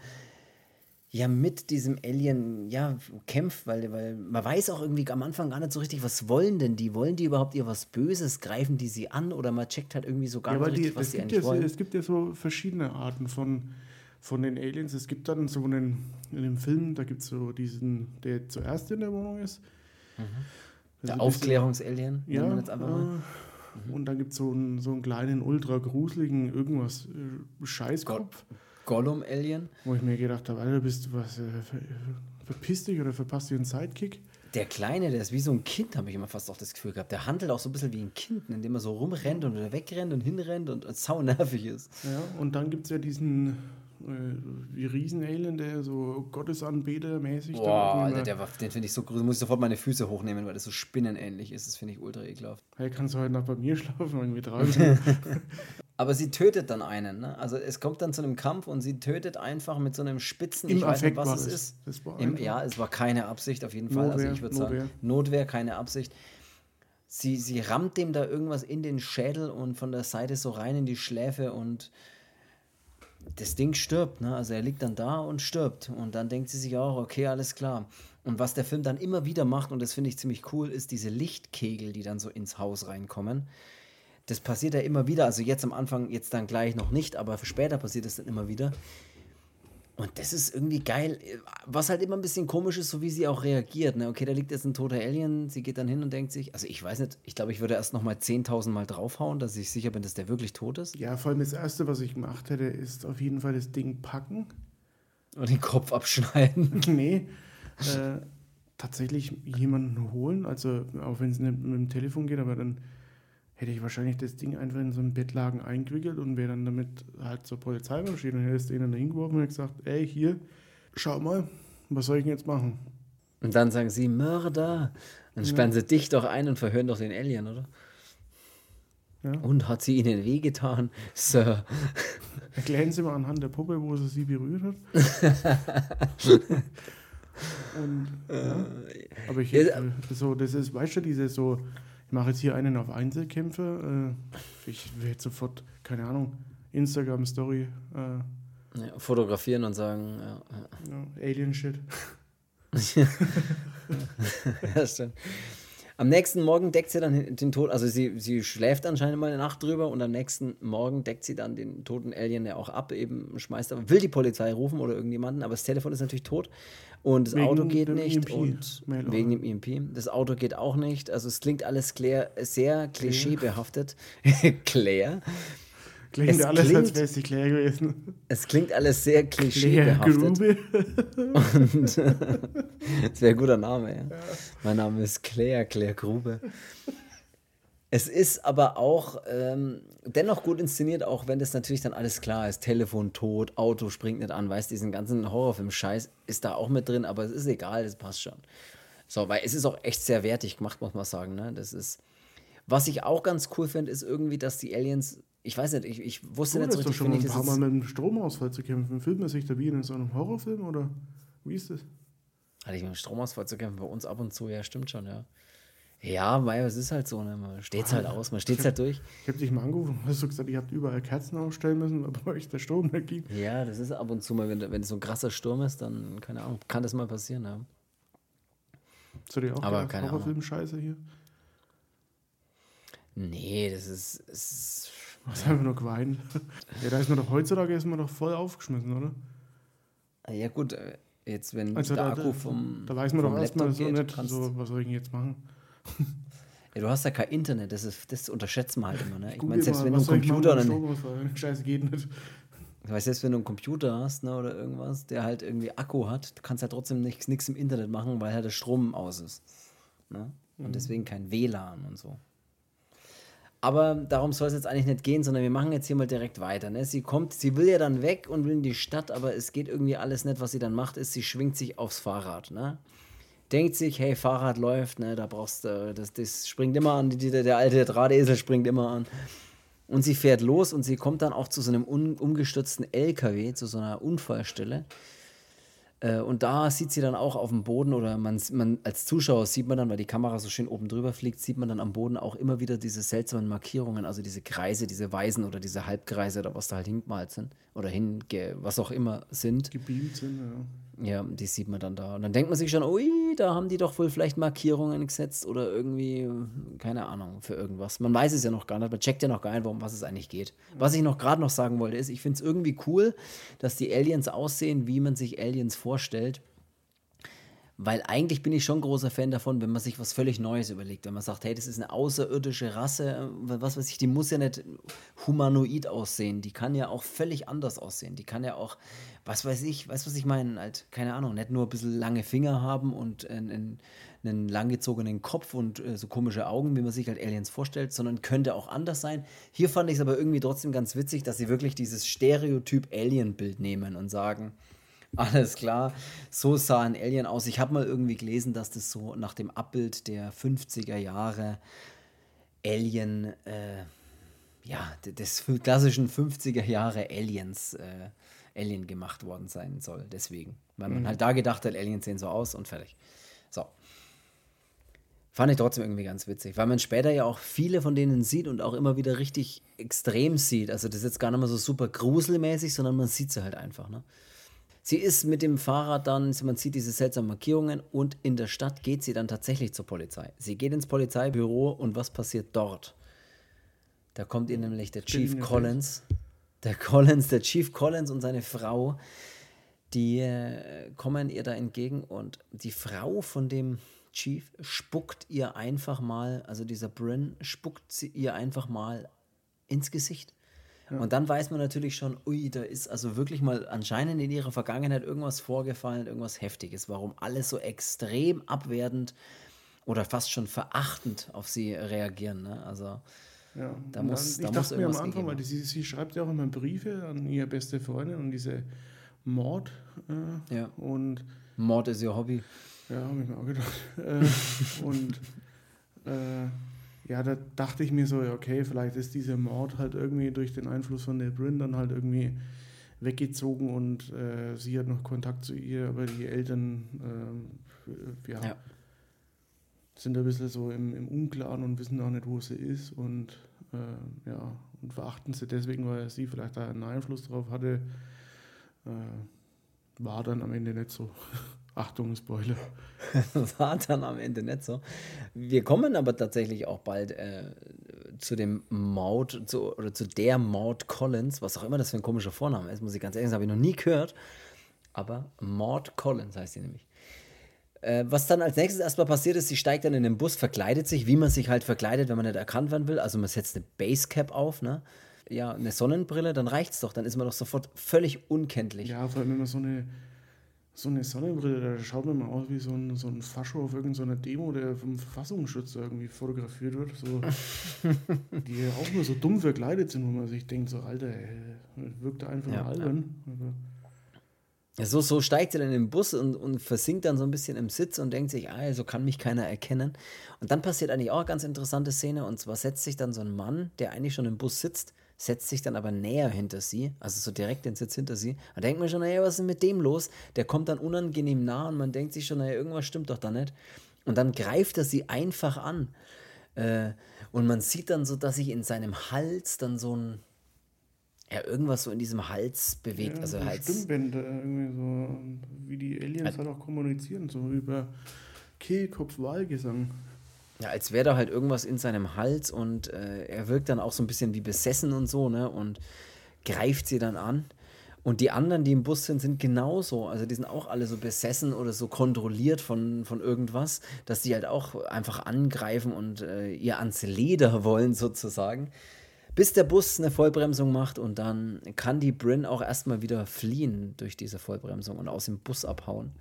ja mit diesem Alien ja kämpft, weil, weil man weiß auch irgendwie am Anfang gar nicht so richtig, was wollen denn die? Wollen die überhaupt ihr was Böses? Greifen die sie an? Oder man checkt halt irgendwie so gar Ja, nicht die, richtig, was es, sie gibt eigentlich ja, so- wollen. es gibt ja so verschiedene Arten von, von den Aliens. Es gibt dann so einen, in dem Film, da gibt es so diesen, der zuerst in der Wohnung ist. Der Also bisschen- Aufklärungsalien, Ja, nennt man jetzt einfach mal. Äh, und dann gibt es so einen, so einen kleinen, ultra gruseligen irgendwas äh, Scheißkopf, Gollum-Alien. wo ich mir gedacht habe, Alter, bist du was, äh, ver, verpiss dich oder verpasst dir einen Sidekick? Der Kleine, der ist wie so ein Kind, habe ich immer fast auch das Gefühl gehabt. Der handelt auch so ein bisschen wie ein Kind, indem er so rumrennt und wegrennt und hinrennt und, und sau nervig ist. Ja, und dann gibt es ja diesen wie Riesen-Alien, der so Gottesanbeter-mäßig Boah, Alter, der war, den finde ich so gruselig. Muss ich sofort meine Füße hochnehmen, weil das so spinnenähnlich ist. Das finde ich ultra ekelhaft. Hey, kannst du heute noch bei mir schlafen? Irgendwie drei. Aber sie tötet dann einen. Ne? Also es kommt dann zu einem Kampf und sie tötet einfach mit so einem Spitzen. Im ich weiß nicht, Affekt was es ist. Das war Im, ja, es war keine Absicht auf jeden Fall. also Notwehr, ich würde sagen, Notwehr. Notwehr, keine Absicht. Sie, sie rammt dem da irgendwas in den Schädel und von der Seite so rein in die Schläfe und das Ding stirbt. Ne? Also er liegt dann da und stirbt. Und dann denkt sie sich auch, okay, alles klar. Und was der Film dann immer wieder macht, und das finde ich ziemlich cool, ist diese Lichtkegel, die dann so ins Haus reinkommen. Das passiert ja immer wieder, also jetzt am Anfang, jetzt dann gleich noch nicht, aber später passiert es dann immer wieder. Und das ist irgendwie geil. Was halt immer ein bisschen komisch ist, so wie sie auch reagiert. Ne? Okay, da liegt jetzt ein toter Alien, sie geht dann hin und denkt sich, also ich weiß nicht, ich glaube, ich würde erst noch mal 10.000 Mal draufhauen, dass ich sicher bin, dass der wirklich tot ist. ja, vor allem das Erste, was ich gemacht hätte, ist auf jeden Fall das Ding packen. Und den Kopf abschneiden. nee, äh, tatsächlich jemanden holen. Also, auch wenn es nicht mit dem Telefon geht, aber dann hätte ich wahrscheinlich das Ding einfach in so einen Bettlaken eingewickelt und wäre dann damit halt zur Polizei marschiert und hätte es denen da hingeworfen und gesagt: Ey, hier, schau mal, was soll ich denn jetzt machen? Und dann sagen sie, Mörder. Dann sperren sie dich doch ein und verhören doch den Alien, oder? Ja. Und hat sie ihnen wehgetan, Sir? Erklären Sie mal anhand der Puppe, wo sie sie berührt hat. und, ja. Aber ich so, das ist, weißt du, diese so, mache jetzt hier einen auf Einzelkämpfe. Äh, ich werde sofort, keine Ahnung, Instagram-Story äh, Ja, fotografieren und sagen, ja, ja. Alien-Shit. ja, stimmt. Am nächsten Morgen deckt sie dann den Tod, also sie, sie schläft anscheinend mal eine Nacht drüber und am nächsten Morgen deckt sie dann den toten Alien ja auch ab, eben schmeißt aber, will die Polizei rufen oder irgendjemanden, aber das Telefon ist natürlich tot und das wegen Auto geht nicht EMP. und Mail wegen dem EMP. Das Auto geht auch nicht, also es klingt alles Claire, sehr klischeebehaftet. Claire. Klingt es alles, klingt, als wäre es die Claire gewesen. Es klingt alles sehr klischeebehaftet. Claire Grube. Und das wäre ein guter Name, ja. ja. Mein Name ist Claire, Claire Grube. Es ist aber auch ähm, dennoch gut inszeniert, auch wenn das natürlich dann alles klar ist. Telefon tot, Auto springt nicht an, weißt diesen ganzen Horrorfilm-Scheiß ist da auch mit drin, aber es ist egal, das passt schon. So, weil es ist auch echt sehr wertig gemacht, muss man sagen. Ne? Das ist. Was ich auch ganz cool finde, ist irgendwie, dass die Aliens ich weiß nicht, ich, ich wusste du nicht so richtig, schon mal ein paar Mal mit einem Stromausfall zu kämpfen. Filmt man sich da wie in so einem Horrorfilm oder wie ist das? Hatte ich mit einem Stromausfall zu kämpfen? Bei uns ab und zu, ja, stimmt schon, ja. Ja, weil es ist halt so, ne? man steht es halt aus, man steht es halt durch. Ich habe dich mal angerufen, hast du gesagt, ihr habt überall Kerzen aufstellen müssen, weil bei euch der Strom nicht ging. Ja, das ist ab und zu mal, wenn, wenn es so ein krasser Sturm ist, dann, keine Ahnung, kann das mal passieren, ja. Zu dir auch Aber keine Horrorfilm-Scheiße hier? Nee, das ist, ist was einfach nur geweint. Ja, da ist man doch heutzutage ist man doch voll aufgeschmissen, oder? Ah, ja, gut, äh, jetzt wenn also der da, Akku vom. Da weiß man doch erstmal so nicht, so, was soll ich denn jetzt machen? Ja, du hast ja kein Internet, das, ist, das unterschätzt man halt immer. Ne? Ich meine, selbst wenn du einen Computer. Dann, Scheiße geht nicht. Ich weiß, selbst wenn du einen Computer hast ne, oder irgendwas, der halt irgendwie Akku hat, du kannst ja trotzdem nichts im Internet machen, weil halt der Strom aus ist. Ne? Und mhm. deswegen kein WLAN und so. Aber darum soll es jetzt eigentlich nicht gehen, sondern wir machen jetzt hier mal direkt weiter. Ne? Sie kommt, sie will ja dann weg und will in die Stadt, aber es geht irgendwie alles nicht. Was sie dann macht, ist, sie schwingt sich aufs Fahrrad. Ne? Denkt sich, hey, Fahrrad läuft, ne? da brauchst du, das, das springt immer an, die, der, der alte Drahtesel springt immer an. Und sie fährt los und sie kommt dann auch zu so einem un, umgestürzten LKW, zu so einer Unfallstelle. Äh, und da sieht sie dann auch auf dem Boden oder man, man als Zuschauer sieht man dann, weil die Kamera so schön oben drüber fliegt, sieht man dann am Boden auch immer wieder diese seltsamen Markierungen, also diese Kreise, diese Weißen oder diese Halbkreise oder was da halt hingemalt sind oder hinge, was auch immer sind. Gebeamt sind, ja. Ja, die sieht man dann da. Und dann denkt man sich schon, ui, da haben die doch wohl vielleicht Markierungen gesetzt oder irgendwie, keine Ahnung, für irgendwas. Man weiß es ja noch gar nicht, man checkt ja noch gar nicht, um was es eigentlich geht. Was ich noch gerade noch sagen wollte, ist, ich finde es irgendwie cool, dass die Aliens aussehen, wie man sich Aliens vorstellt. Weil eigentlich bin ich schon großer Fan davon, wenn man sich was völlig Neues überlegt. Wenn man sagt, hey, das ist eine außerirdische Rasse, was weiß ich, die muss ja nicht humanoid aussehen. Die kann ja auch völlig anders aussehen. Die kann ja auch, was weiß ich, weißt du, was ich meine? Halt, keine Ahnung, nicht nur ein bisschen lange Finger haben und einen, einen langgezogenen Kopf und äh, so komische Augen, wie man sich halt Aliens vorstellt, sondern könnte auch anders sein. Hier fand ich es aber irgendwie trotzdem ganz witzig, dass sie wirklich dieses Stereotyp Alien-Bild nehmen und sagen, alles klar. So sah ein Alien aus. Ich habe mal irgendwie gelesen, dass das so nach dem Abbild der 50er Jahre Alien, äh, ja, des klassischen 50er Jahre Aliens, äh, Alien gemacht worden sein soll. Deswegen. Weil man mhm. halt da gedacht hat, Aliens sehen so aus und fertig. So. Fand ich trotzdem irgendwie ganz witzig, weil man später ja auch viele von denen sieht und auch immer wieder richtig extrem sieht. Also das ist jetzt gar nicht mehr so super gruselmäßig, sondern man sieht sie halt einfach. Ne? Sie ist mit dem Fahrrad dann, man sieht diese seltsamen Markierungen und in der Stadt geht sie dann tatsächlich zur Polizei. Sie geht ins Polizeibüro und was passiert dort? Da kommt ihr nämlich der Chief Collins. Der Collins, der Chief Collins und seine Frau, die äh, kommen ihr da entgegen und die Frau von dem Chief spuckt ihr einfach mal, also dieser Bryn spuckt sie ihr einfach mal ins Gesicht. Und dann weiß man natürlich schon, ui, da ist also wirklich mal anscheinend in ihrer Vergangenheit irgendwas vorgefallen, irgendwas Heftiges, warum alle so extrem abwertend oder fast schon verachtend auf sie reagieren. Ne? Also ja, da muss, dann, da ich muss dachte mir am Anfang, weil sie, sie schreibt ja auch immer Briefe an ihre beste Freundin und diese Mord. Äh, ja. Und Mord ist ihr Hobby. Ja, habe ich mir auch gedacht. äh, und äh, ja, da dachte ich mir so, okay, vielleicht ist dieser Mord halt irgendwie durch den Einfluss von der Bryn dann halt irgendwie weggezogen und äh, sie hat noch Kontakt zu ihr, aber die Eltern äh, ja, ja, sind ein bisschen so im, im Unklaren und wissen auch nicht, wo sie ist und äh, ja, und verachten sie deswegen, weil sie vielleicht da einen Einfluss drauf hatte. Äh, war dann am Ende nicht so. Achtung, Spoiler. war dann am Ende nicht so. Wir kommen aber tatsächlich auch bald äh, zu dem Maud, zu, oder zu der Maud Collins, was auch immer das für ein komischer Vorname ist, muss ich ganz ehrlich sagen, habe ich noch nie gehört. Aber Maud Collins heißt sie nämlich. Äh, was dann als nächstes erstmal passiert ist, sie steigt dann in den Bus, verkleidet sich, wie man sich halt verkleidet, wenn man nicht erkannt werden will. Also man setzt eine Basecap auf, ne? Ja, eine Sonnenbrille, dann reicht's doch, dann ist man doch sofort völlig unkenntlich. Ja, vor allem, wenn man so eine, so eine Sonnenbrille, da schaut man mal aus wie so ein, so ein Fascho auf irgendeiner Demo, der vom Verfassungsschutz irgendwie fotografiert wird. So, die auch nur so dumm verkleidet sind, wo man sich denkt, so, Alter, ey, wirkt einfach ja, albern. Ja. So, so steigt sie dann in den Bus und, und versinkt dann so ein bisschen im Sitz und denkt sich, ah, so kann mich keiner erkennen. Und dann passiert eigentlich auch eine ganz interessante Szene und zwar setzt sich dann so ein Mann, der eigentlich schon im Bus sitzt, setzt sich dann aber näher hinter sie, also so direkt den Sitz hinter sie. Da denkt man schon, naja, was ist denn mit dem los? Der kommt dann unangenehm nah und man denkt sich schon, naja, irgendwas stimmt doch da nicht. Und dann greift er sie einfach an. Äh, und man sieht dann so, dass sich in seinem Hals dann so ein ja, irgendwas so in diesem Hals bewegt. Ja, also so Hals. Stimmbänder, irgendwie so, wie die Aliens halt auch kommunizieren, so über Kehlkopf-Wahlgesang. Ja, als wäre da halt irgendwas in seinem Hals und äh, er wirkt dann auch so ein bisschen wie besessen und so, ne? Und greift sie dann an. Und die anderen, die im Bus sind, sind genauso. Also die sind auch alle so besessen oder so kontrolliert von, von irgendwas, dass die halt auch einfach angreifen und äh, ihr ans Leder wollen, sozusagen bis der Bus eine Vollbremsung macht und dann kann die Bryn auch erstmal wieder fliehen durch diese Vollbremsung und aus dem Bus abhauen.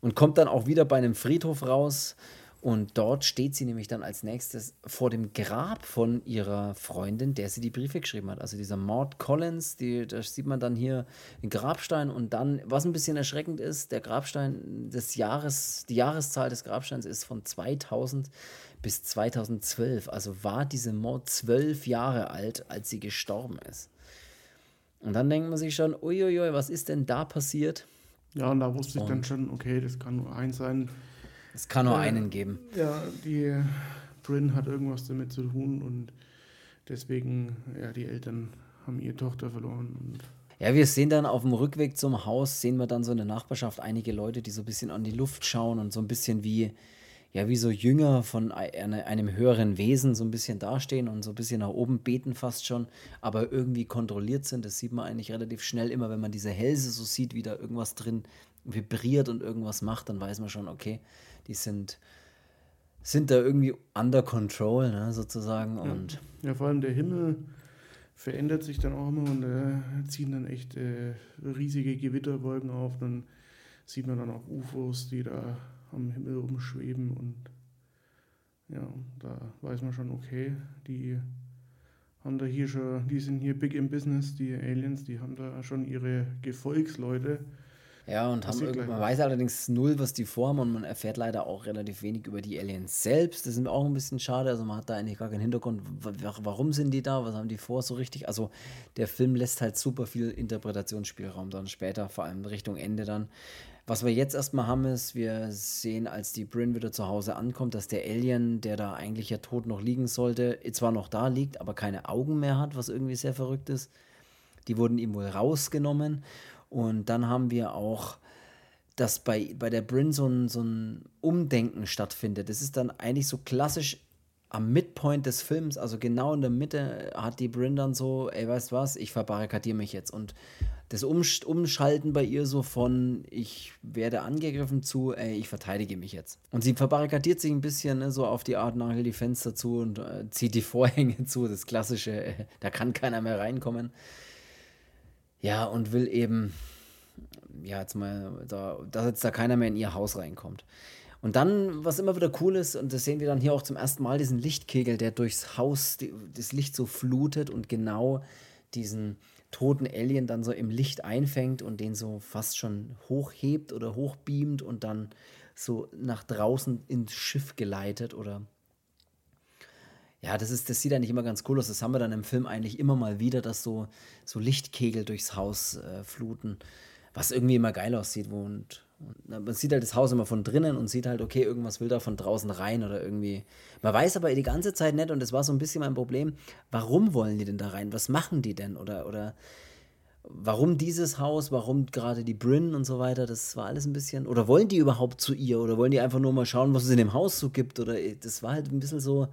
Und kommt dann auch wieder bei einem Friedhof raus und dort steht sie nämlich dann als nächstes vor dem Grab von ihrer Freundin, der sie die Briefe geschrieben hat. Also dieser Maud Collins, die, da sieht man dann hier den Grabstein und dann, was ein bisschen erschreckend ist, der Grabstein des Jahres, die Jahreszahl des Grabsteins ist von 2000 bis 2012. Also war diese Maud zwölf Jahre alt, als sie gestorben ist. Und dann denkt man sich schon, uiuiui, was ist denn da passiert? Ja, und da wusste ich dann schon, okay, das kann nur eins sein. Es kann nur äh, einen geben. Ja, die Bryn hat irgendwas damit zu tun und deswegen, ja, die Eltern haben ihre Tochter verloren. ja, wir sehen dann auf dem Rückweg zum Haus, sehen wir dann so in der Nachbarschaft einige Leute, die so ein bisschen an die Luft schauen und so ein bisschen wie, ja wie so Jünger von einem höheren Wesen so ein bisschen dastehen und so ein bisschen nach oben beten fast schon, aber irgendwie kontrolliert sind. Das sieht man eigentlich relativ schnell immer, wenn man diese Hälse so sieht, wie da irgendwas drin vibriert und irgendwas macht, dann weiß man schon, okay, die sind, sind da irgendwie under control, ne, sozusagen. Ja. Und ja, vor allem der Himmel verändert sich dann auch immer und äh, ziehen dann echt äh, riesige Gewitterwolken auf. Dann sieht man dann auch UFOs, die da am Himmel rumschweben und ja, da weiß man schon, okay, die haben da hier schon, die sind hier big im Business, die Aliens, die haben da schon ihre Gefolgsleute. Ja, und haben man weiß allerdings null, was die vorhaben und man erfährt leider auch relativ wenig über die Aliens selbst. Das ist auch ein bisschen schade. Also man hat da eigentlich gar keinen Hintergrund. Warum sind die da? Was haben die vor so richtig? Also der Film lässt halt super viel Interpretationsspielraum dann später, vor allem Richtung Ende dann. Was wir jetzt erstmal haben, ist, wir sehen, als die Bryn wieder zu Hause ankommt, dass der Alien, der da eigentlich ja tot noch liegen sollte, zwar noch da liegt, aber keine Augen mehr hat, was irgendwie sehr verrückt ist. Die wurden ihm wohl rausgenommen. Und dann haben wir auch, dass bei, bei der Bryn so ein, so ein Umdenken stattfindet. Das ist dann eigentlich so klassisch am Midpoint des Films, also genau in der Mitte, hat die Bryn dann so, ey, weißt du was, ich verbarrikadiere mich jetzt. Und das Umschalten bei ihr so von, ich werde angegriffen zu, ey, ich verteidige mich jetzt. Und sie verbarrikadiert sich ein bisschen, ne, so auf die Art, nagelt die Fenster zu und äh, zieht die Vorhänge zu, das klassische, äh, da kann keiner mehr reinkommen. Ja, und will eben, ja, jetzt mal, da, dass jetzt da keiner mehr in ihr Haus reinkommt. Und dann, was immer wieder cool ist, und das sehen wir dann hier auch zum ersten Mal, diesen Lichtkegel, der durchs Haus die, das Licht so flutet und genau diesen toten Alien dann so im Licht einfängt und den so fast schon hochhebt oder hochbeamt und dann so nach draußen ins Schiff geleitet oder ja, das ist, das sieht eigentlich immer ganz cool aus. Das haben wir dann im Film eigentlich immer mal wieder, dass so, so Lichtkegel durchs Haus äh, fluten, was irgendwie immer geil aussieht. Wo und man sieht halt das Haus immer von drinnen und sieht halt, okay, irgendwas will da von draußen rein oder irgendwie. Man weiß aber die ganze Zeit nicht, und das war so ein bisschen mein Problem, warum wollen die denn da rein? Was machen die denn? Oder, oder warum dieses Haus, warum gerade die Bryn und so weiter, das war alles ein bisschen. Oder wollen die überhaupt zu ihr? Oder wollen die einfach nur mal schauen, was es in dem Haus so gibt? Oder äh, das war halt ein bisschen so.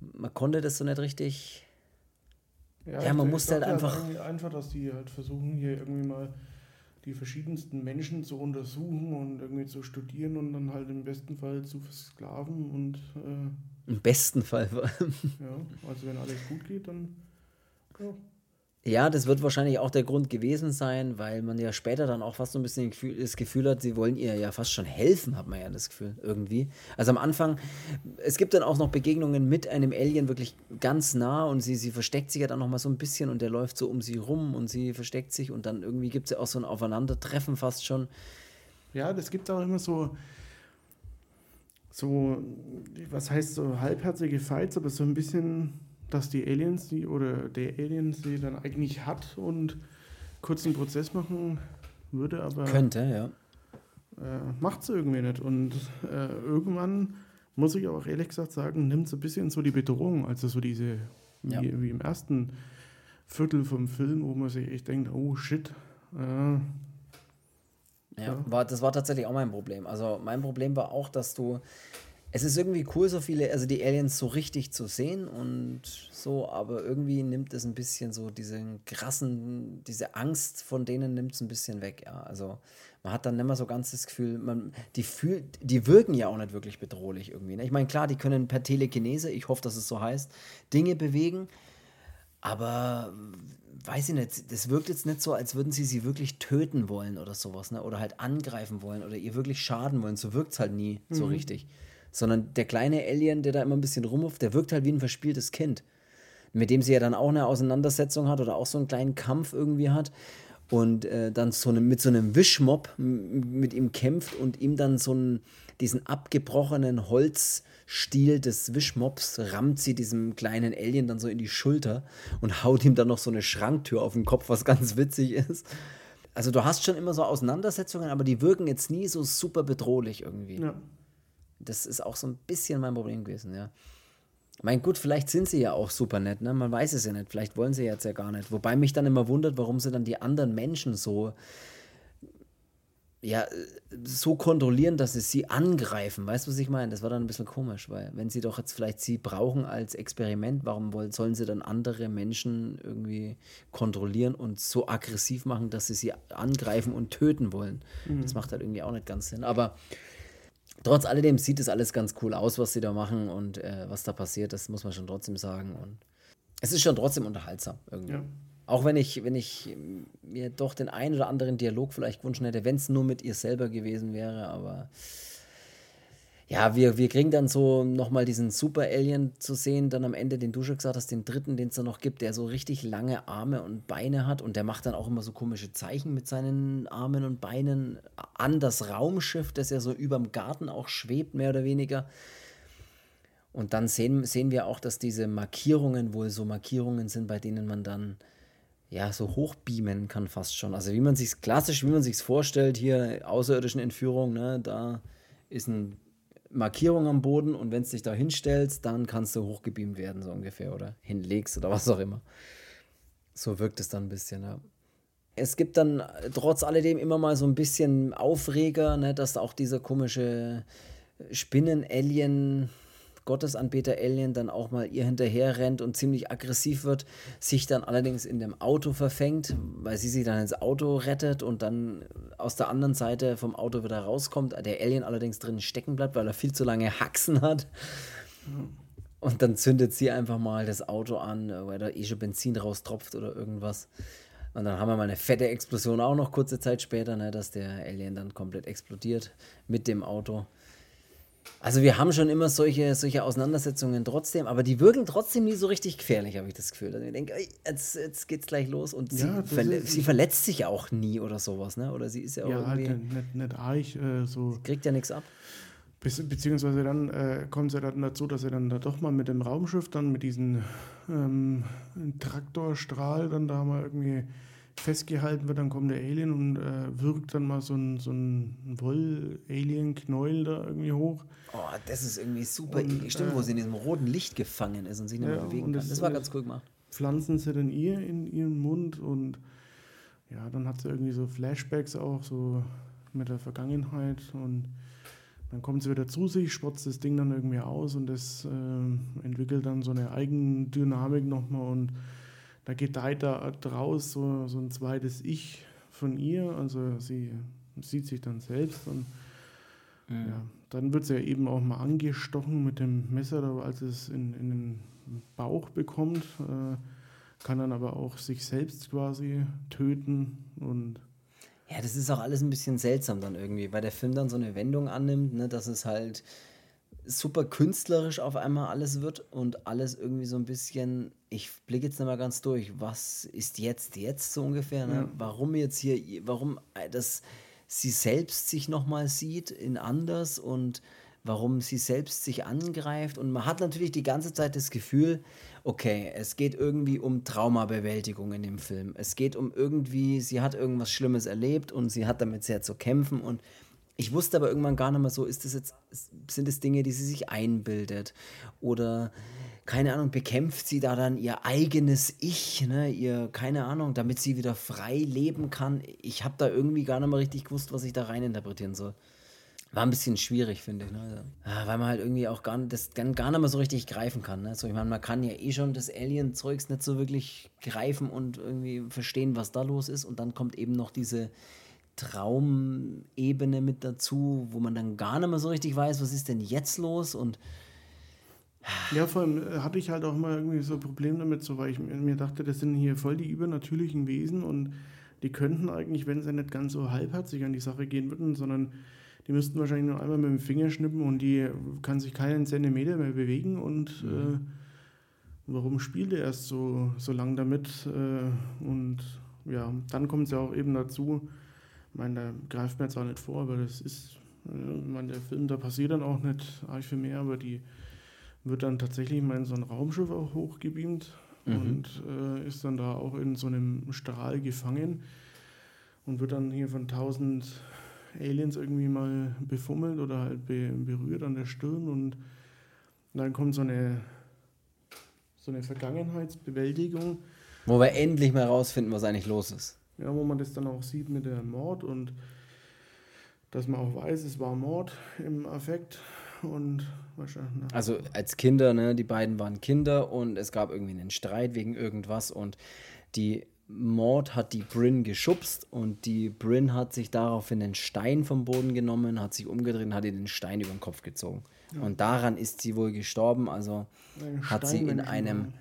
Man konnte das so nicht richtig. Ja, ja man musste halt einfach. Halt einfach, dass die halt versuchen, hier irgendwie mal die verschiedensten Menschen zu untersuchen und irgendwie zu studieren und dann halt im besten Fall zu versklaven und. Äh, Im besten Fall. ja, also wenn alles gut geht, dann. Ja. Ja, das wird wahrscheinlich auch der Grund gewesen sein, weil man ja später dann auch fast so ein bisschen das Gefühl hat, sie wollen ihr ja fast schon helfen, hat man ja das Gefühl, irgendwie. Also am Anfang, es gibt dann auch noch Begegnungen mit einem Alien wirklich ganz nah und sie, sie versteckt sich ja dann noch mal so ein bisschen und der läuft so um sie rum und sie versteckt sich und dann irgendwie gibt es ja auch so ein Aufeinandertreffen fast schon. Ja, das gibt auch immer so, so, was heißt so halbherzige Fights, aber so ein bisschen dass die Aliens die oder der Alien sie dann eigentlich hat und kurzen Prozess machen würde, aber. Könnte, ja. Äh, macht es irgendwie nicht. Und äh, irgendwann, muss ich auch ehrlich gesagt sagen, nimmt es ein bisschen so die Bedrohung, also so diese, ja. wie, wie, im ersten Viertel vom Film, wo man sich echt denkt, oh shit. Äh, ja, ja. War, das war tatsächlich auch mein Problem. Also mein Problem war auch, dass du es ist irgendwie cool, so viele, also die Aliens so richtig zu sehen und so, aber irgendwie nimmt es ein bisschen so diesen krassen, diese Angst von denen nimmt es ein bisschen weg, ja. Also man hat dann nicht mehr so ganz das Gefühl, man, die fühlt, die wirken ja auch nicht wirklich bedrohlich irgendwie. Ne? Ich meine, klar, die können per Telekinese, ich hoffe, dass es so heißt, Dinge bewegen, aber weiß ich nicht, das wirkt jetzt nicht so, als würden sie sie wirklich töten wollen oder sowas, ne? Oder halt angreifen wollen oder ihr wirklich schaden wollen. So wirkt es halt nie mhm. so richtig sondern der kleine Alien, der da immer ein bisschen rumruft, der wirkt halt wie ein verspieltes Kind, mit dem sie ja dann auch eine Auseinandersetzung hat oder auch so einen kleinen Kampf irgendwie hat und äh, dann so eine, mit so einem Wischmob mit ihm kämpft und ihm dann so einen, diesen abgebrochenen Holzstiel des Wischmobs rammt sie diesem kleinen Alien dann so in die Schulter und haut ihm dann noch so eine Schranktür auf den Kopf, was ganz witzig ist. Also du hast schon immer so Auseinandersetzungen, aber die wirken jetzt nie so super bedrohlich irgendwie. Ja. Das ist auch so ein bisschen mein Problem gewesen, ja. Mein gut, vielleicht sind sie ja auch super nett, ne? Man weiß es ja nicht. Vielleicht wollen sie jetzt ja gar nicht. Wobei mich dann immer wundert, warum sie dann die anderen Menschen so ja, so kontrollieren, dass sie sie angreifen. Weißt du, was ich meine? Das war dann ein bisschen komisch, weil wenn sie doch jetzt vielleicht sie brauchen als Experiment, warum wollen, sollen sie dann andere Menschen irgendwie kontrollieren und so aggressiv machen, dass sie sie angreifen und töten wollen? Mhm. Das macht halt irgendwie auch nicht ganz Sinn. Aber trotz alledem sieht es alles ganz cool aus, was sie da machen und äh, was da passiert, das muss man schon trotzdem sagen. Und es ist schon trotzdem unterhaltsam irgendwie. Ja. Auch wenn ich, wenn ich mir doch den einen oder anderen Dialog vielleicht gewünscht hätte, wenn es nur mit ihr selber gewesen wäre, aber ja, wir, wir kriegen dann so nochmal diesen Super-Alien zu sehen, dann am Ende, den du schon gesagt hast, den dritten, den es da noch gibt, der so richtig lange Arme und Beine hat und der macht dann auch immer so komische Zeichen mit seinen Armen und Beinen an das Raumschiff, das ja so überm Garten auch schwebt, mehr oder weniger. Und dann sehen, sehen wir auch, dass diese Markierungen wohl so Markierungen sind, bei denen man dann ja so hochbeamen kann fast schon. Also wie man sich klassisch, wie man sich vorstellt, hier außerirdischen Entführung, ne, da ist ein Markierung am Boden und wenn du dich da hinstellst, dann kannst du hochgebeamt werden, so ungefähr, oder hinlegst oder was auch immer. So wirkt es dann ein bisschen, ja. Es gibt dann trotz alledem immer mal so ein bisschen Aufreger, ne, dass auch dieser komische Spinnen-Alien Gottesanbeter-Alien dann auch mal ihr hinterher rennt und ziemlich aggressiv wird, sich dann allerdings in dem Auto verfängt, weil sie sich dann ins Auto rettet und dann aus der anderen Seite vom Auto wieder rauskommt. Der Alien allerdings drin stecken bleibt, weil er viel zu lange Haxen hat. Und dann zündet sie einfach mal das Auto an, weil da eh schon Benzin raustropft oder irgendwas. Und dann haben wir mal eine fette Explosion auch noch kurze Zeit später, ne, dass der Alien dann komplett explodiert mit dem Auto. Also wir haben schon immer solche, solche Auseinandersetzungen trotzdem, aber die wirken trotzdem nie so richtig gefährlich, habe ich das Gefühl. Also ich denke, jetzt, jetzt geht's gleich los und sie, ja, verle sie verletzt sich auch nie oder sowas, ne? Oder sie ist ja, ja irgendwie... halt nicht, nicht arg, äh, so... Sie kriegt ja nichts ab. Be beziehungsweise dann äh, kommt es ja dann dazu, dass er dann da doch mal mit dem Raumschiff dann mit diesem ähm, Traktorstrahl dann da mal irgendwie festgehalten wird, dann kommt der Alien und äh, wirkt dann mal so ein, so ein Woll-Alien-Knäuel da irgendwie hoch. Oh, das ist irgendwie super. Und, Stimmt, äh, wo sie in diesem roten Licht gefangen ist und sich nicht mehr bewegen kann. Das, das war ganz cool gemacht. pflanzen sie dann ihr in ihren Mund und ja, dann hat sie irgendwie so Flashbacks auch, so mit der Vergangenheit und dann kommt sie wieder zu sich, spotzt das Ding dann irgendwie aus und das äh, entwickelt dann so eine Eigendynamik nochmal und da gedeiht da draus so, so ein zweites Ich von ihr, also sie sieht sich dann selbst und mhm. ja, dann wird sie ja eben auch mal angestochen mit dem Messer, als es in, in den Bauch bekommt, äh, kann dann aber auch sich selbst quasi töten und ja, das ist auch alles ein bisschen seltsam dann irgendwie, weil der Film dann so eine Wendung annimmt, ne, dass es halt super künstlerisch auf einmal alles wird und alles irgendwie so ein bisschen, ich blicke jetzt nicht mal ganz durch, was ist jetzt jetzt so ungefähr, ne? Ja. warum jetzt hier, warum äh, das sie selbst sich nochmal sieht in anders und warum sie selbst sich angreift. Und man hat natürlich die ganze Zeit das Gefühl, okay, es geht irgendwie um Traumabewältigung in dem Film. Es geht um irgendwie, sie hat irgendwas Schlimmes erlebt und sie hat damit sehr zu kämpfen. Und ich wusste aber irgendwann gar nicht mehr so, ist das jetzt, sind es Dinge, die sie sich einbildet? Oder keine Ahnung, bekämpft sie da dann ihr eigenes Ich, ne, ihr, keine Ahnung, damit sie wieder frei leben kann. Ich habe da irgendwie gar nicht mehr richtig gewusst, was ich da rein interpretieren soll. War ein bisschen schwierig, finde ich. Ne? Ja, weil man halt irgendwie auch gar, das gar nicht mehr so richtig greifen kann. Ne? So, ich meine, man kann ja eh schon das Alien-Zeugs nicht so wirklich greifen und irgendwie verstehen, was da los ist. Und dann kommt eben noch diese Traumebene mit dazu, wo man dann gar nicht mehr so richtig weiß, was ist denn jetzt los und ja, vor allem äh, hatte ich halt auch mal irgendwie so ein Problem damit, so, weil ich mir dachte, das sind hier voll die übernatürlichen Wesen und die könnten eigentlich, wenn sie nicht ganz so halbherzig an die Sache gehen würden, sondern die müssten wahrscheinlich nur einmal mit dem Finger schnippen und die kann sich keinen Zentimeter mehr bewegen und mhm. äh, warum spielt er erst so, so lang damit? Äh, und ja, dann kommt es ja auch eben dazu, ich meine, da greift mir jetzt auch nicht vor, aber das ist, äh, ich meine, der Film, da passiert dann auch nicht arg viel mehr, aber die wird dann tatsächlich mal in so ein Raumschiff auch hochgebeamt mhm. und äh, ist dann da auch in so einem Strahl gefangen und wird dann hier von tausend Aliens irgendwie mal befummelt oder halt be berührt an der Stirn und dann kommt so eine, so eine Vergangenheitsbewältigung. Wo wir endlich mal rausfinden, was eigentlich los ist. Ja, wo man das dann auch sieht mit der Mord und dass man auch weiß, es war Mord im Affekt und wahrscheinlich. Also als Kinder, ne, die beiden waren Kinder und es gab irgendwie einen Streit wegen irgendwas und die Mord hat die Bryn geschubst und die Bryn hat sich daraufhin einen Stein vom Boden genommen, hat sich umgedreht und hat ihr den Stein über den Kopf gezogen. Ja. Und daran ist sie wohl gestorben. Also hat sie in einem,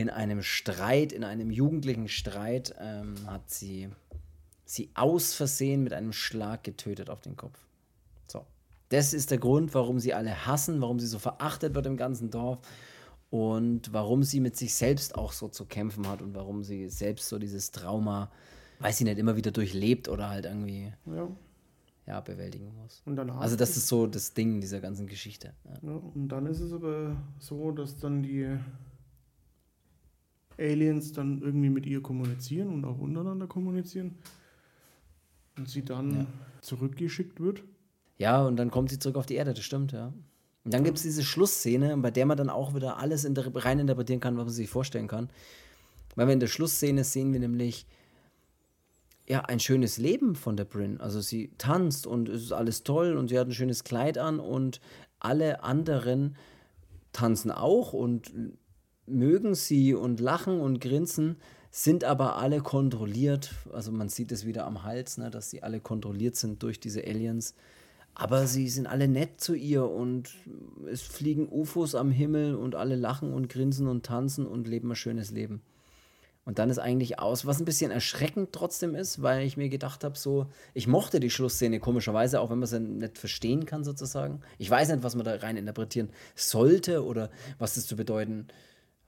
in einem Streit, in einem jugendlichen Streit, ähm, hat sie sie aus Versehen mit einem Schlag getötet auf den Kopf. So. Das ist der Grund, warum sie alle hassen, warum sie so verachtet wird im ganzen Dorf und warum sie mit sich selbst auch so zu kämpfen hat und warum sie selbst so dieses Trauma, weiß ich nicht, immer wieder durchlebt oder halt irgendwie ja, ja bewältigen muss. also das ist so das Ding dieser ganzen Geschichte. Ja. ja. und dann ist es aber so, dass dann die Aliens dann irgendwie mit ihr kommunizieren und auch untereinander kommunizieren und sie dann ja. zurückgeschickt wird. Ja, und dann kommt sie zurück auf die Erde, das stimmt, ja. Und dann gibt es diese Schlussszene, bei der man dann auch wieder alles in der, rein interpretieren kann, was man sich vorstellen kann. Weil wir in der Schlussszene sehen wir nämlich ja, ein schönes Leben von der Bryn. Also sie tanzt und es ist alles toll und sie hat ein schönes Kleid an und alle anderen tanzen auch und mögen sie und lachen und grinsen, sind aber alle kontrolliert. Also man sieht es wieder am Hals, ne, dass sie alle kontrolliert sind durch diese Aliens. Aber sie sind alle nett zu ihr und es fliegen UFOs am Himmel und alle lachen und grinsen und tanzen und leben ein schönes Leben. Und dann ist eigentlich aus, was ein bisschen erschreckend trotzdem ist, weil ich mir gedacht habe, so, ich mochte die Schlussszene komischerweise, auch wenn man sie nicht verstehen kann, sozusagen. Ich weiß nicht, was man da rein interpretieren sollte oder was das zu bedeuten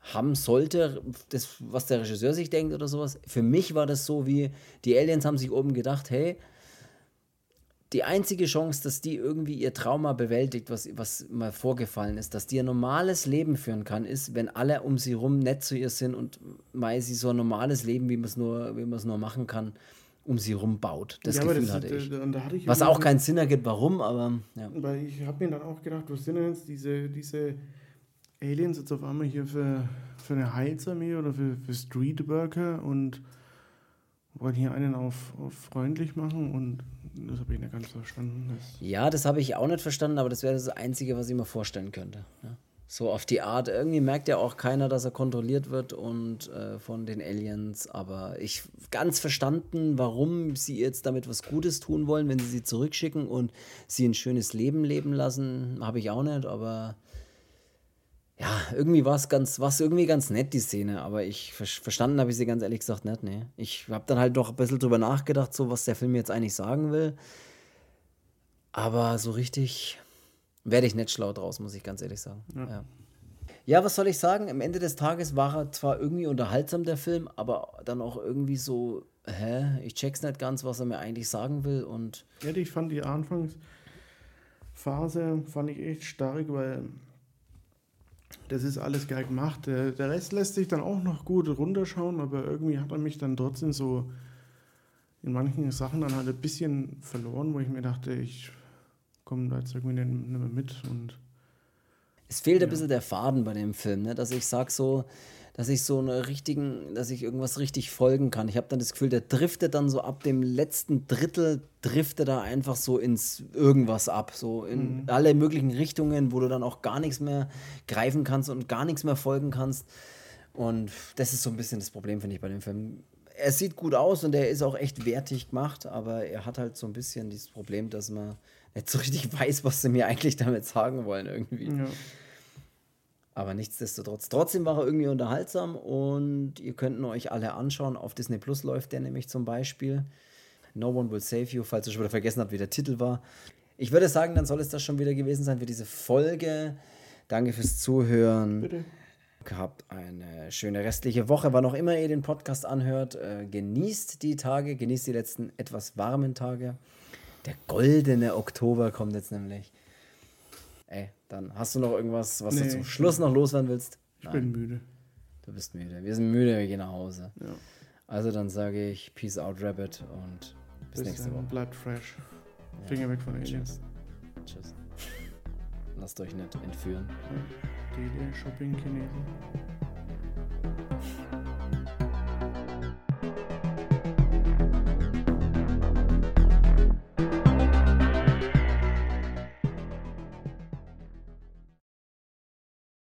haben sollte, das, was der Regisseur sich denkt oder sowas. Für mich war das so wie, die Aliens haben sich oben gedacht, hey, die einzige Chance, dass die irgendwie ihr Trauma bewältigt, was, was mal vorgefallen ist, dass die ein normales Leben führen kann, ist, wenn alle um sie rum nett zu ihr sind und weil sie so ein normales Leben, wie man es nur, nur machen kann, um sie rum baut. Das ja, Gefühl das, hatte, ich. Da, da hatte ich. Was auch keinen Sinn ergibt, warum, aber ja. Weil ich habe mir dann auch gedacht, was sind denn jetzt diese, diese Aliens jetzt auf einmal hier für, für eine Heilsarmee oder für, für Streetworker und wollen hier einen auf, auf freundlich machen und das habe ich nicht ganz verstanden. Das ja, das habe ich auch nicht verstanden, aber das wäre das Einzige, was ich mir vorstellen könnte. Ja. So auf die Art. Irgendwie merkt ja auch keiner, dass er kontrolliert wird und äh, von den Aliens. Aber ich ganz verstanden, warum sie jetzt damit was Gutes tun wollen, wenn sie sie zurückschicken und sie ein schönes Leben leben lassen, habe ich auch nicht. Aber ja, irgendwie war es ganz, war's irgendwie ganz nett, die Szene, aber ich verstanden habe ich sie ganz ehrlich gesagt nicht, nee. Ich habe dann halt doch ein bisschen drüber nachgedacht, so was der Film jetzt eigentlich sagen will. Aber so richtig werde ich nicht schlau draus, muss ich ganz ehrlich sagen. Ja. ja. ja. was soll ich sagen? Am Ende des Tages war er zwar irgendwie unterhaltsam, der Film, aber dann auch irgendwie so, hä, ich check's nicht ganz, was er mir eigentlich sagen will und. Ja, ich fand die Anfangsphase fand ich echt stark, weil das ist alles geil gemacht. Der, der Rest lässt sich dann auch noch gut runterschauen, aber irgendwie hat er mich dann trotzdem so in manchen Sachen dann halt ein bisschen verloren, wo ich mir dachte, ich komme da jetzt irgendwie nicht, mehr mit und es fehlt ja. ein bisschen der Faden bei dem Film, ne? dass ich sage so, dass ich so eine richtigen, dass ich irgendwas richtig folgen kann. Ich habe dann das Gefühl, der driftet dann so ab dem letzten Drittel, driftet da einfach so ins irgendwas ab, so in mhm. alle möglichen Richtungen, wo du dann auch gar nichts mehr greifen kannst und gar nichts mehr folgen kannst. Und das ist so ein bisschen das Problem, finde ich, bei dem Film. Er sieht gut aus und er ist auch echt wertig gemacht, aber er hat halt so ein bisschen dieses Problem, dass man nicht so richtig weiß, was sie mir eigentlich damit sagen wollen irgendwie. Ja. Aber nichtsdestotrotz, trotzdem war er irgendwie unterhaltsam und ihr könnt ihn euch alle anschauen. Auf Disney Plus läuft der nämlich zum Beispiel. No One Will Save You, falls ihr schon wieder vergessen habt, wie der Titel war. Ich würde sagen, dann soll es das schon wieder gewesen sein für diese Folge. Danke fürs Zuhören. Bitte. Habt eine schöne restliche Woche, wann auch immer ihr den Podcast anhört. Äh, genießt die Tage, genießt die letzten etwas warmen Tage. Der goldene Oktober kommt jetzt nämlich. Ey, dann hast du noch irgendwas, was nee, du zum Schluss noch loswerden willst? Ich Nein. bin müde. Du bist müde. Wir sind müde, wir gehen nach Hause. Ja. Also dann sage ich Peace out, Rabbit und bis, bis nächste Woche. Bleibt fresh. Ja. Finger weg von Aliens. Tschüss. Tschüss. Lasst euch nicht entführen. Die Shopping Chinesen.